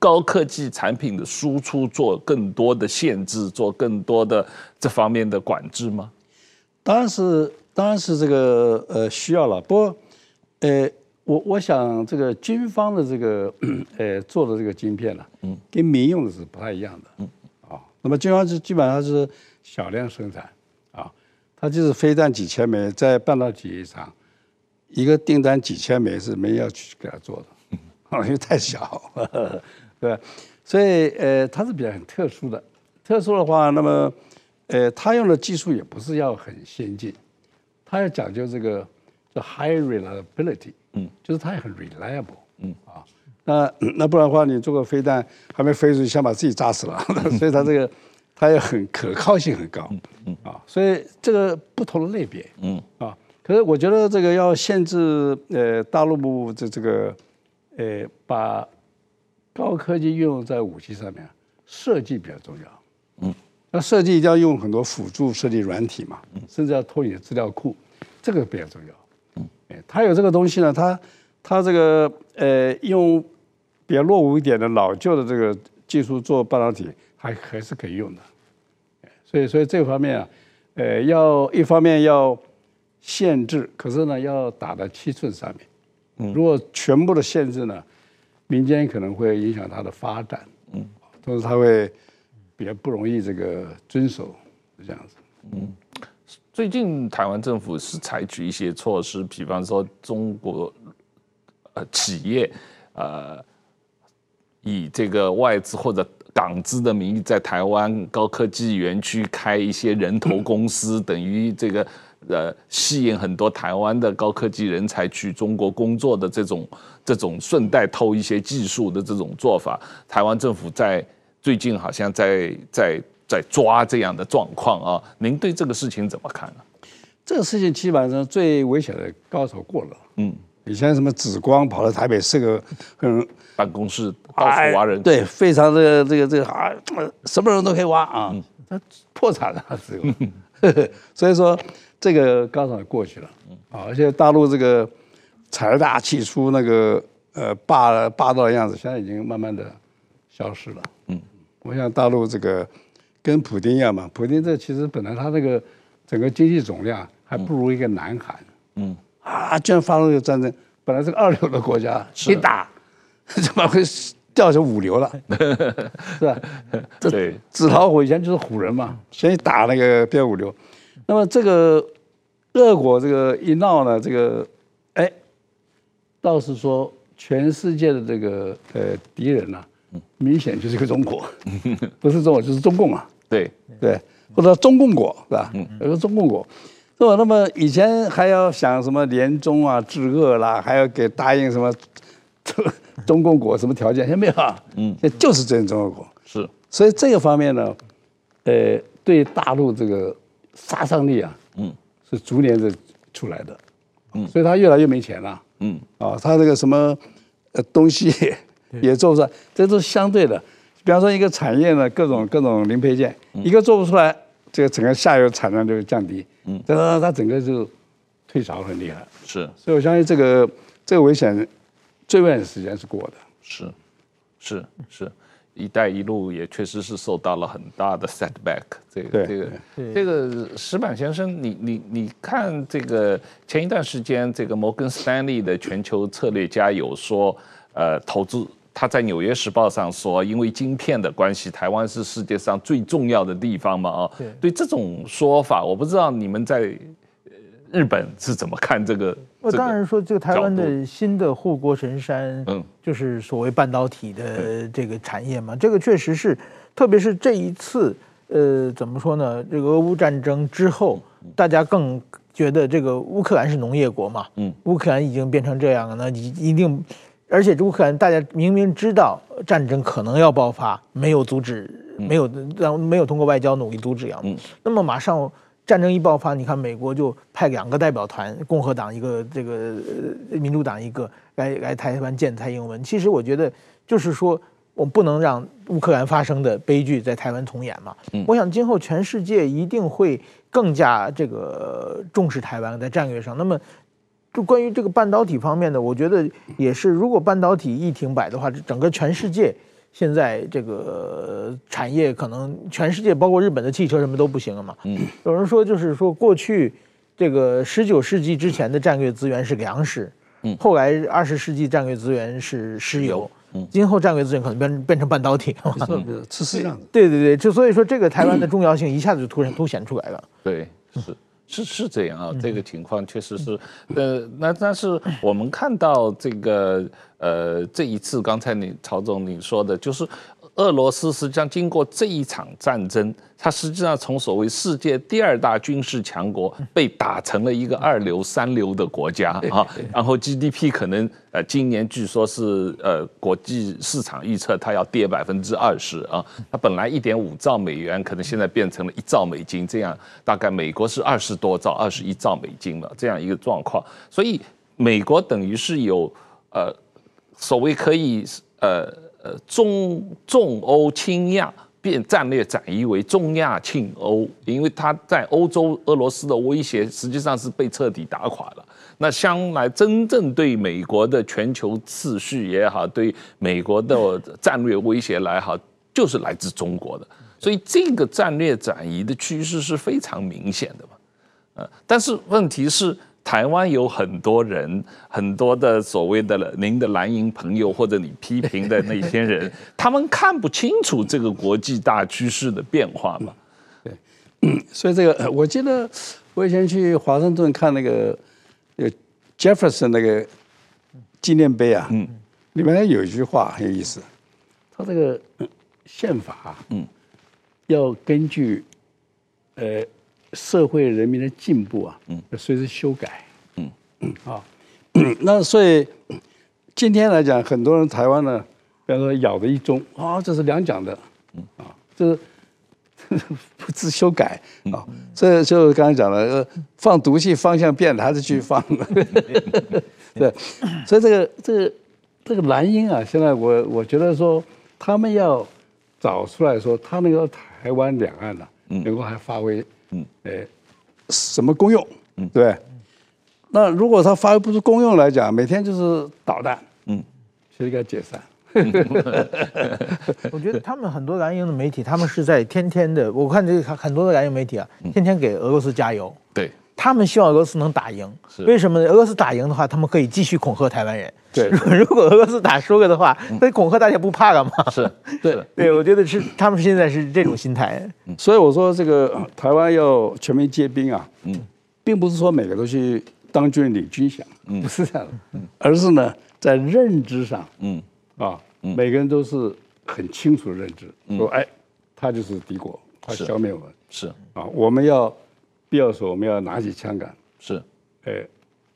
高科技产品的输出做更多的限制，做更多的这方面的管制吗？当然是。当然是这个呃需要了，不过，呃，我我想这个军方的这个 呃做的这个晶片呢，嗯，跟民用的是不太一样的，嗯，啊，那么军方是基本上是小量生产，啊，它就是飞弹几千枚，在半导体上，一个订单几千枚是没要去给他做的，啊，因为太小，呵 呵对吧？所以呃，它是比较很特殊的，特殊的话，那么呃，它用的技术也不是要很先进。它要讲究这个叫 high reliability，嗯，就是它也很 reliable，嗯。啊，那那不然的话，你做个飞弹还没飞出去，先把自己炸死了，所以它这个它也很可靠性很高，嗯啊，所以这个不同的类别，嗯。啊，可是我觉得这个要限制呃大陆部这这个呃把高科技运用在武器上面，设计比较重要，嗯。那设计一定要用很多辅助设计软体嘛，甚至要拖你的资料库，这个比较重要。嗯，哎，它有这个东西呢，它它这个呃用比较落伍一点的老旧的这个技术做半导体，还还是可以用的。所以所以这方面啊，呃，要一方面要限制，可是呢要打在七寸上面。嗯，如果全部的限制呢，民间可能会影响它的发展。嗯，同时它会。比较不容易这个遵守，是这样子。嗯，最近台湾政府是采取一些措施，比方说中国呃企业呃以这个外资或者港资的名义在台湾高科技园区开一些人头 公司，等于这个呃吸引很多台湾的高科技人才去中国工作的这种这种顺带偷一些技术的这种做法，台湾政府在最近好像在在。在抓这样的状况啊，您对这个事情怎么看呢？这个事情基本上最危险的高手过了。嗯，以前什么紫光跑到台北设个 嗯办公室到处挖人，对，非常的这个这个啊，什么人都可以挖啊，他破产了，是吧？所以说这个高手过去了。啊，而且大陆这个财大气粗那个呃霸霸道的样子，现在已经慢慢的消失了。嗯，我想大陆这个。跟普京一样嘛，普京这其实本来他这个整个经济总量还不如一个南韩，嗯啊，居然发动这个战争，本来是个二流的国家，一打 怎么会掉成五流了？是吧？对，纸老虎以前就是虎人嘛，先一打那个变五流，那么这个俄国这个一闹呢，这个哎，倒是说全世界的这个呃敌人呢、啊，明显就是个中国，不是中国就是中共啊。对对，或者中共国是吧？有个中共国，是吧？那么以前还要想什么联中啊、治恶啦，还要给答应什么 中共国什么条件？现在没有啊？嗯，就是真中国国。是，所以这个方面呢，呃，对大陆这个杀伤力啊，嗯，是逐年的出来的，嗯，所以他越来越没钱了，嗯，啊，他这个什么呃东西也做不出来，这都是相对的。比方说一个产业呢，各种各种零配件，一个做不出来，这个整个下游产量就会降低，嗯，它它整个就退潮很厉害，是，所以我相信这个这个危险最危险的时间是过的，是，是是，一带一路也确实是受到了很大的 setback，这个这个这个石板先生，你你你看这个前一段时间这个摩根斯丹利的全球策略家有说，呃，投资。他在《纽约时报》上说：“因为晶片的关系，台湾是世界上最重要的地方嘛。”啊，对这种说法，我不知道你们在日本是怎么看这个。我当然说，这个台湾的新的护国神山，嗯，就是所谓半导体的这个产业嘛。这个确实是，特别是这一次，呃，怎么说呢？这个俄乌战争之后，大家更觉得这个乌克兰是农业国嘛，嗯，乌克兰已经变成这样了，那一一定。而且乌克兰，大家明明知道战争可能要爆发，没有阻止，没有让没有通过外交努力阻止呀。嗯。那么马上战争一爆发，你看美国就派两个代表团，共和党一个，这个民主党一个，来来台湾见蔡英文。其实我觉得就是说，我不能让乌克兰发生的悲剧在台湾重演嘛。嗯。我想今后全世界一定会更加这个重视台湾在战略上。那么。就关于这个半导体方面的，我觉得也是，如果半导体一停摆的话，整个全世界现在这个产业可能全世界包括日本的汽车什么都不行了嘛。嗯，有人说就是说过去这个十九世纪之前的战略资源是粮食，嗯，后来二十世纪战略资源是石油，嗯，今后战略资源可能变变成半导体了嘛。是是这样子。对对对，就所以说这个台湾的重要性一下子就突然凸显出来了。对，是。是是这样啊，这个情况确实是，呃，那但是我们看到这个，呃，这一次刚才你曹总你说的，就是。俄罗斯实际上经过这一场战争，它实际上从所谓世界第二大军事强国被打成了一个二流、三流的国家 啊。然后 GDP 可能呃今年据说是呃国际市场预测它要跌百分之二十啊。它本来一点五兆美元，可能现在变成了一兆美金，这样大概美国是二十多兆、二十一兆美金了这样一个状况。所以美国等于是有呃所谓可以呃。呃，中重欧轻亚变战略转移为中亚庆欧，因为它在欧洲俄罗斯的威胁实际上是被彻底打垮了。那将来真正对美国的全球秩序也好，对美国的战略威胁来好，就是来自中国的。所以这个战略转移的趋势是非常明显的嘛。呃，但是问题是。台湾有很多人，很多的所谓的您的蓝营朋友，或者你批评的那些人，他们看不清楚这个国际大趋势的变化嘛？对，所以这个我记得我以前去华盛顿看那个呃 Jefferson 那个纪念碑啊，嗯，里面有一句话很有意思，他这个宪法啊，嗯，要根据呃社会人民的进步啊，嗯，随时修改，嗯。嗯啊，那所以今天来讲，很多人台湾呢，比方说咬的一中啊，这是两蒋的，嗯。啊，这是。不知修改。啊，这就刚才讲了，放毒气方向变了，还是继续放。对，所以这个这个这个蓝鹰啊，现在我我觉得说，他们要找出来说，他那个台湾两岸呢、啊，能够还发挥，嗯，哎，什么功用？嗯，对。那如果他发挥不出功用来讲，每天就是导弹，嗯，其实应该解散。我觉得他们很多蓝营的媒体，他们是在天天的。我看这个很多的蓝营媒体啊，天天给俄罗斯加油。对，他们希望俄罗斯能打赢。为什么呢？俄罗斯打赢的话，他们可以继续恐吓台湾人。对，如果俄罗斯打输了的话，那恐吓大家不怕了吗？是，对，对，我觉得是他们现在是这种心态。所以我说这个台湾要全民皆兵啊，嗯，并不是说每个都去当军领军饷，嗯，不是这样的，嗯，而是呢在认知上，嗯。啊，每个人都是很清楚的认知，说哎，他就是敌国，他消灭我们，是。啊，我们要必要时候我们要拿起枪杆，是，哎，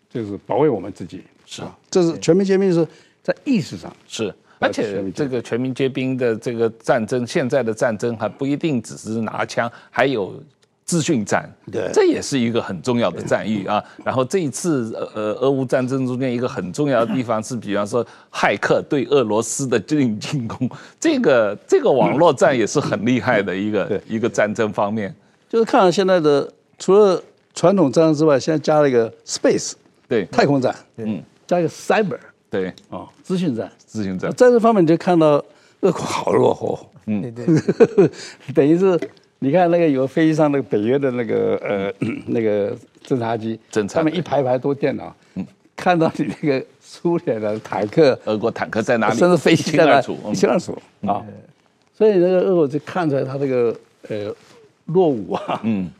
就是保卫我们自己，是，这是全民皆兵，是在意识上。是，而且这个全民皆兵的这个战争，现在的战争还不一定只是拿枪，还有。资讯战，对，这也是一个很重要的战役啊。然后这一次，呃，俄乌战争中间一个很重要的地方是，比方说骇客对俄罗斯的进进攻，这个这个网络战也是很厉害的一个一个战争方面。就是看到现在的，除了传统战争之外，现在加了一个 space，对，太空战，嗯，加一个 cyber，对，啊，资讯战，资讯战，在这方面你就看到俄国好落后，嗯，对对，等于是。你看那个有飞机上那个北约的那个呃 那个侦察机，侦察，他们一排排都电脑，嗯，看到你那个苏联的坦克，俄国坦克在哪里，甚至飞机在哪清二楚。啊。所以那个俄国就看出来他这个呃落伍啊，嗯。啊，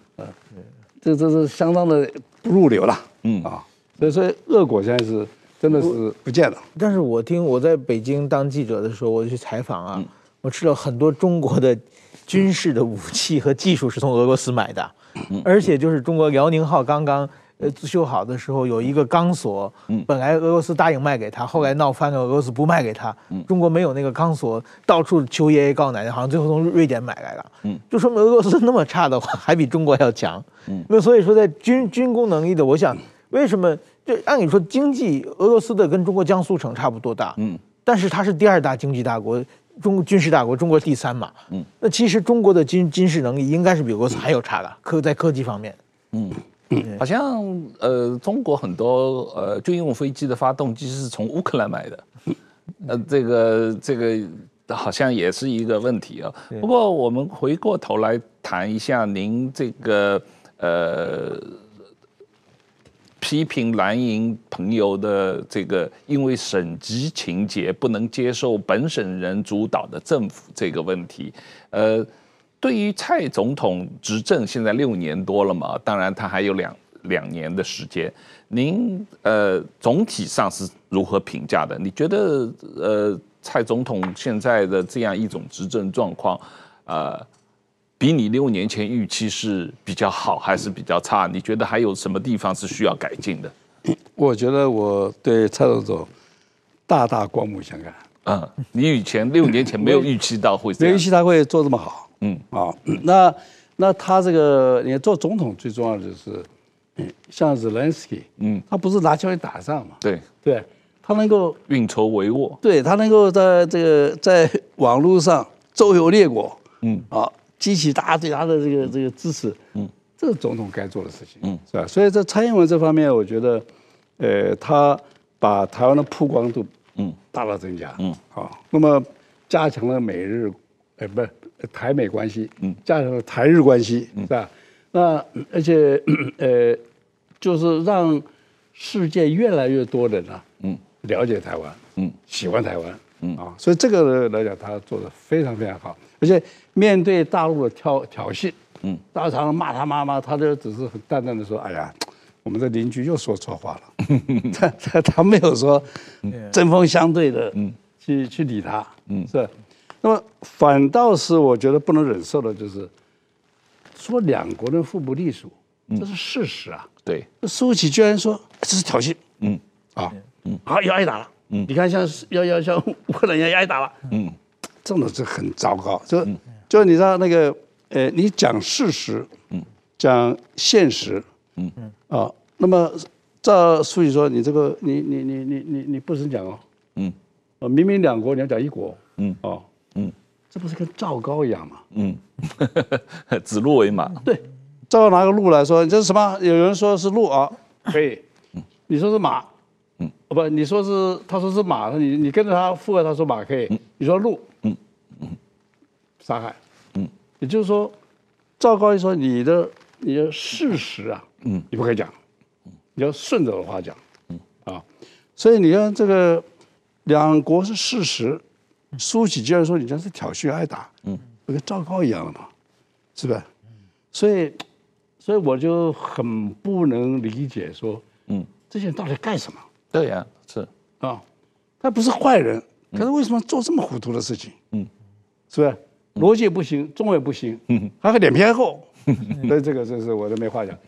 这这是相当的不入流了，嗯啊，所以说恶果现在是真的是不见了。但是我听我在北京当记者的时候，我去采访啊，我吃了很多中国的。军事的武器和技术是从俄罗斯买的，而且就是中国辽宁号刚刚呃修好的时候，有一个钢索，本来俄罗斯答应卖给他，后来闹翻了，俄罗斯不卖给他，中国没有那个钢索，到处求爷爷告奶奶，好像最后从瑞典买来了，就说明俄罗斯那么差的话，还比中国要强，那所以说在军军工能力的，我想为什么就按理说经济俄罗斯的跟中国江苏省差不多大，但是它是第二大经济大国。中国军事大国，中国第三嘛，嗯，那其实中国的军军事能力应该是比俄罗斯还要差的，科在科技方面，嗯，好像呃，中国很多呃军用飞机的发动机是从乌克兰买的，呃，这个这个好像也是一个问题啊。不过我们回过头来谈一下您这个呃。批评蓝营朋友的这个，因为省级情节不能接受本省人主导的政府这个问题，呃，对于蔡总统执政现在六年多了嘛，当然他还有两两年的时间，您呃总体上是如何评价的？你觉得呃蔡总统现在的这样一种执政状况，呃？比你六年前预期是比较好还是比较差？你觉得还有什么地方是需要改进的？我觉得我对蔡总统大大刮目相看。嗯，你以前六年前没有预期到会这样，没预期他会做这么好。嗯。啊，那那他这个，你看做总统最重要的就是，像 Zelensky，嗯，他不是拿枪去打仗嘛？对。对，他能够运筹帷幄，对他能够在这个在网络上周游列国，嗯。啊。激起大家对他的这个这个支持，嗯，这是总统该做的事情，嗯，是吧？所以在蔡英文这方面，我觉得，呃，他把台湾的曝光度，嗯，大大增加，嗯，好，那么加强了美日，呃，不是台美关系，嗯，加上台日关系，是吧？那而且，呃，就是让世界越来越多的人啊，嗯，了解台湾，嗯，喜欢台湾，嗯。啊，所以这个来讲，他做的非常非常好。而且面对大陆的挑挑衅，嗯，大家常常骂他妈妈，他就只是很淡淡的说：“哎呀，我们的邻居又说错话了。”他他他没有说针锋相对的，嗯，去去理他，嗯，是。那么反倒是我觉得不能忍受的就是说两国人互不隶属，这是事实啊。对，苏起居然说这是挑衅，嗯，啊，嗯，好要挨打了，嗯，你看像要要像乌克兰要挨打了，嗯，这种是很糟糕，就就你知道那个。呃，你讲事实，嗯，讲现实，嗯。嗯，啊，那么照苏起说，你这个你你你你你你不准讲哦，嗯，啊，明明两国你要讲一国，嗯，哦，嗯，这不是跟赵高一样吗？嗯，指鹿为马，对，赵高拿个鹿来说，这是什么？有人说是鹿啊，可以，嗯你说是马，嗯，哦不，你说是他说是马，你你跟着他附和，他说马可以，你说鹿，嗯。嗯，杀害。嗯。也就是说，赵高一说你的你的事实啊，嗯，你不可以讲，你要顺着我的话讲，嗯。啊，所以你看这个两国是事实，苏起居然说你这是挑衅挨打，嗯，不跟赵高一样了嘛，是吧？所以，所以我就很不能理解说，嗯，这些人到底干什么？对呀，是。啊，他不是坏人，可是为什么做这么糊涂的事情？嗯，是不是？逻辑也不行，中文也不行，嗯。还脸皮还厚，所以这个这是我都没话讲，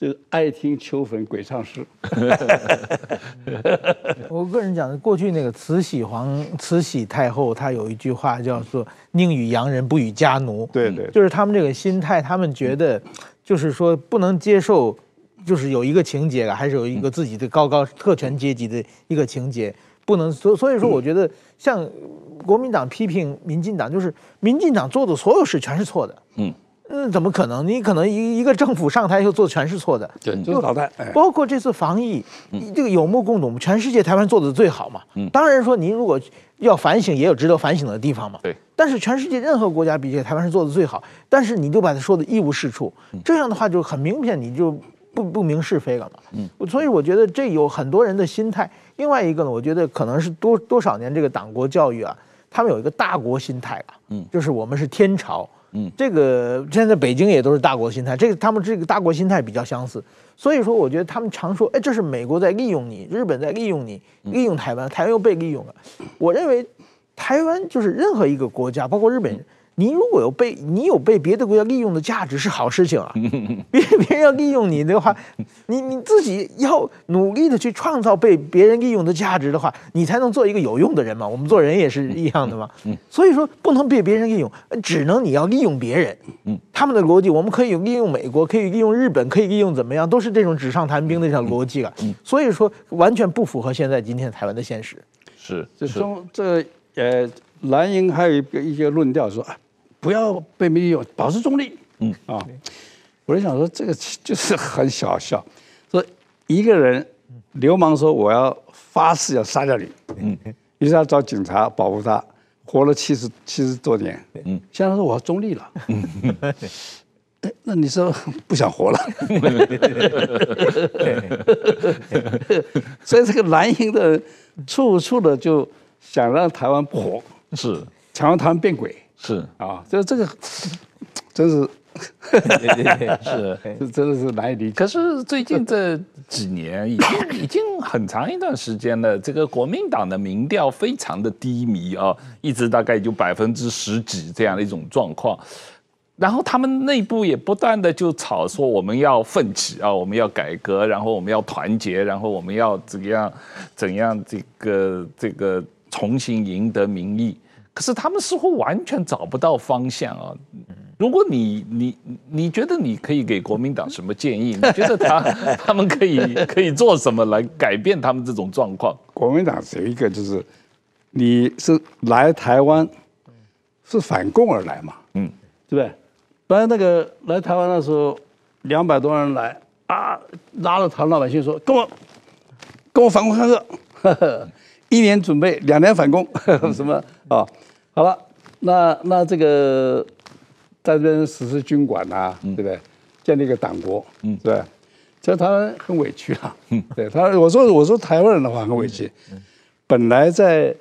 就是爱听秋坟鬼唱诗。我个人讲的，过去那个慈禧皇、慈禧太后，她有一句话叫做“宁与洋人，不与家奴”。对对，就是他们这个心态，他们觉得就是说不能接受，就是有一个情节啊，还是有一个自己的高高特权阶级的一个情节。不能，所所以说，我觉得像国民党批评民进党，就是民进党做的所有事全是错的。嗯嗯，怎么可能？你可能一一个政府上台以后做的全是错的。对，就是捣蛋。包括这次防疫，这个有目共睹，全世界台湾做的最好嘛。嗯。当然说，您如果要反省，也有值得反省的地方嘛。对。但是全世界任何国家比起来，台湾是做的最好。但是你就把它说的一无是处，这样的话就很明显，你就不不明是非了嘛。嗯。所以我觉得这有很多人的心态。另外一个呢，我觉得可能是多多少年这个党国教育啊，他们有一个大国心态啊，嗯，就是我们是天朝，嗯，这个现在北京也都是大国心态，这个他们这个大国心态比较相似，所以说我觉得他们常说，哎，这是美国在利用你，日本在利用你，利用台湾，台湾又被利用了，我认为台湾就是任何一个国家，包括日本人。你如果有被你有被别的国家利用的价值是好事情啊，别别人要利用你的话，你你自己要努力的去创造被别人利用的价值的话，你才能做一个有用的人嘛。我们做人也是一样的嘛。所以说不能被别人利用，只能你要利用别人。他们的逻辑，我们可以利用美国，可以利用日本，可以利用怎么样，都是这种纸上谈兵的这种逻辑啊。所以说完全不符合现在今天台湾的现实。是，这中这呃蓝营还有一个一些论调说。不要被利用，保持中立。嗯啊，我就想说，这个就是很小笑。说一个人流氓说我要发誓要杀掉你，嗯，于是他找警察保护他，活了七十七十多年。嗯，现在说我要中立了。嗯，哎，那你说不想活了？所以这个蓝营的处处的就想让台湾不活，是想让台湾变鬼。是啊，就这个，真是，是，这真的是难以理解。可是最近这几年，已经已经很长一段时间了，这个国民党的民调非常的低迷啊，一直大概就百分之十几这样的一种状况。然后他们内部也不断的就吵说我们要奋起啊，我们要改革，然后我们要团结，然后我们要怎样怎样这个这个重新赢得民意。可是他们似乎完全找不到方向啊！如果你你你觉得你可以给国民党什么建议？你觉得他 他们可以可以做什么来改变他们这种状况？国民党只有一个，就是你是来台湾是反共而来嘛，嗯，对不对？不然那个来台湾的时候，两百多人来啊，拉着台湾老百姓说跟我跟我反共抗日，一年准备，两年反攻，什么啊？好了，那那这个在这边实施军管啊，对不对？建立一个党国，嗯，对，其实台湾很委屈啊。嗯，对他，我说我说台湾人的话很委屈。本来在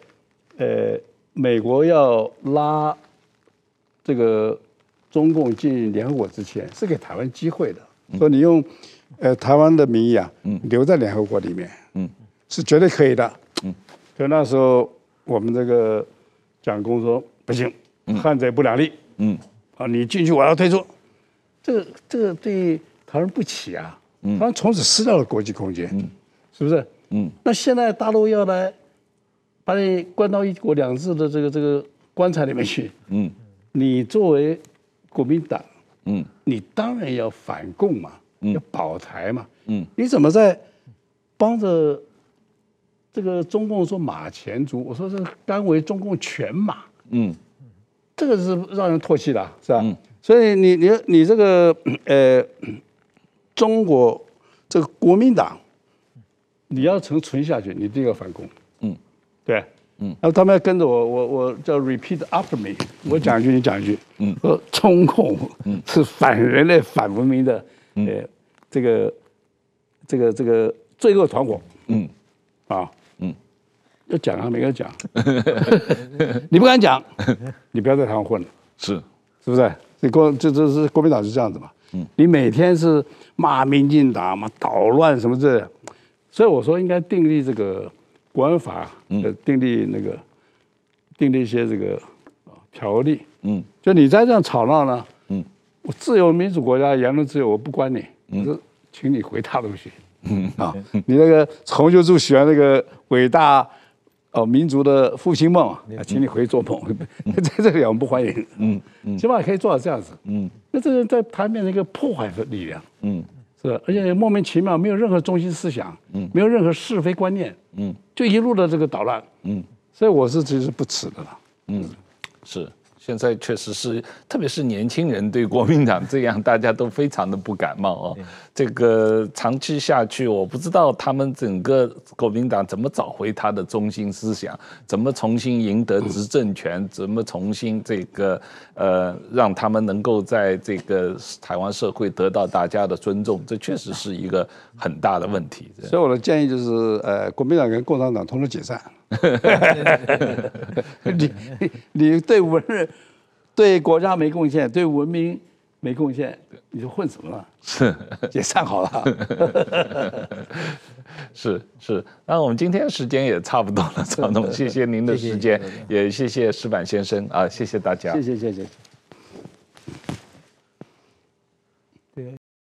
呃美国要拉这个中共进联合国之前，是给台湾机会的，说你用呃台湾的名义啊，留在联合国里面，嗯，是绝对可以的，嗯，所以那时候我们这个蒋公说不行，汉贼不两立，嗯，啊，你进去我要退出，这个这个对台湾不起啊，台湾从此失掉了国际空间，嗯，是不是？嗯，那现在大陆要来把你关到一国两制的这个这个棺材里面去，嗯，你作为国民党，嗯，你当然要反共嘛，要保台嘛，嗯，你怎么在帮着这个中共说马前卒？我说是甘为中共犬马，嗯，这个是让人唾弃的，是吧？所以你你你这个呃，中国这个国民党。你要存存下去，你一定要反攻。嗯，对，嗯，然后他们要跟着我，我我叫 repeat after me，我讲一句，你讲一句。嗯，说中共是反人类、反文明的，呃，这个这个这个罪恶团伙。嗯，啊，嗯，要讲啊，没有讲。你不敢讲，你不要在台湾混了。是，是不是？你国这这是国民党是这样子嘛？嗯，你每天是骂民进党嘛，捣乱什么这。所以我说应该订立这个国安法，嗯，订立那个订立一些这个条例，嗯，就你再这样吵闹呢，嗯，我自由民主国家言论自由，我不管你，嗯，是请你回大陆去，嗯。啊，你那个洪秀柱喜欢那个伟大哦民族的复兴梦啊，请你回去做梦，在这里我们不欢迎，嗯嗯，起码可以做到这样子，嗯，那这个在台面的一个破坏的力量，嗯。是，而且莫名其妙，没有任何中心思想，嗯，没有任何是非观念，嗯，就一路的这个捣乱，嗯，所以我是其实不耻的了，嗯，是。现在确实是，特别是年轻人对国民党这样，大家都非常的不感冒哦。这个长期下去，我不知道他们整个国民党怎么找回他的中心思想，怎么重新赢得执政权，怎么重新这个呃让他们能够在这个台湾社会得到大家的尊重，这确实是一个很大的问题。所以我的建议就是，呃，国民党跟共产党同时解散。你你对文人、对国家没贡献，对文明没贡献，你就混什么了？是 解散好了。是是，那我们今天时间也差不多了，曹总，谢谢您的时间，也谢谢石板先生啊，谢谢大家，谢谢谢谢。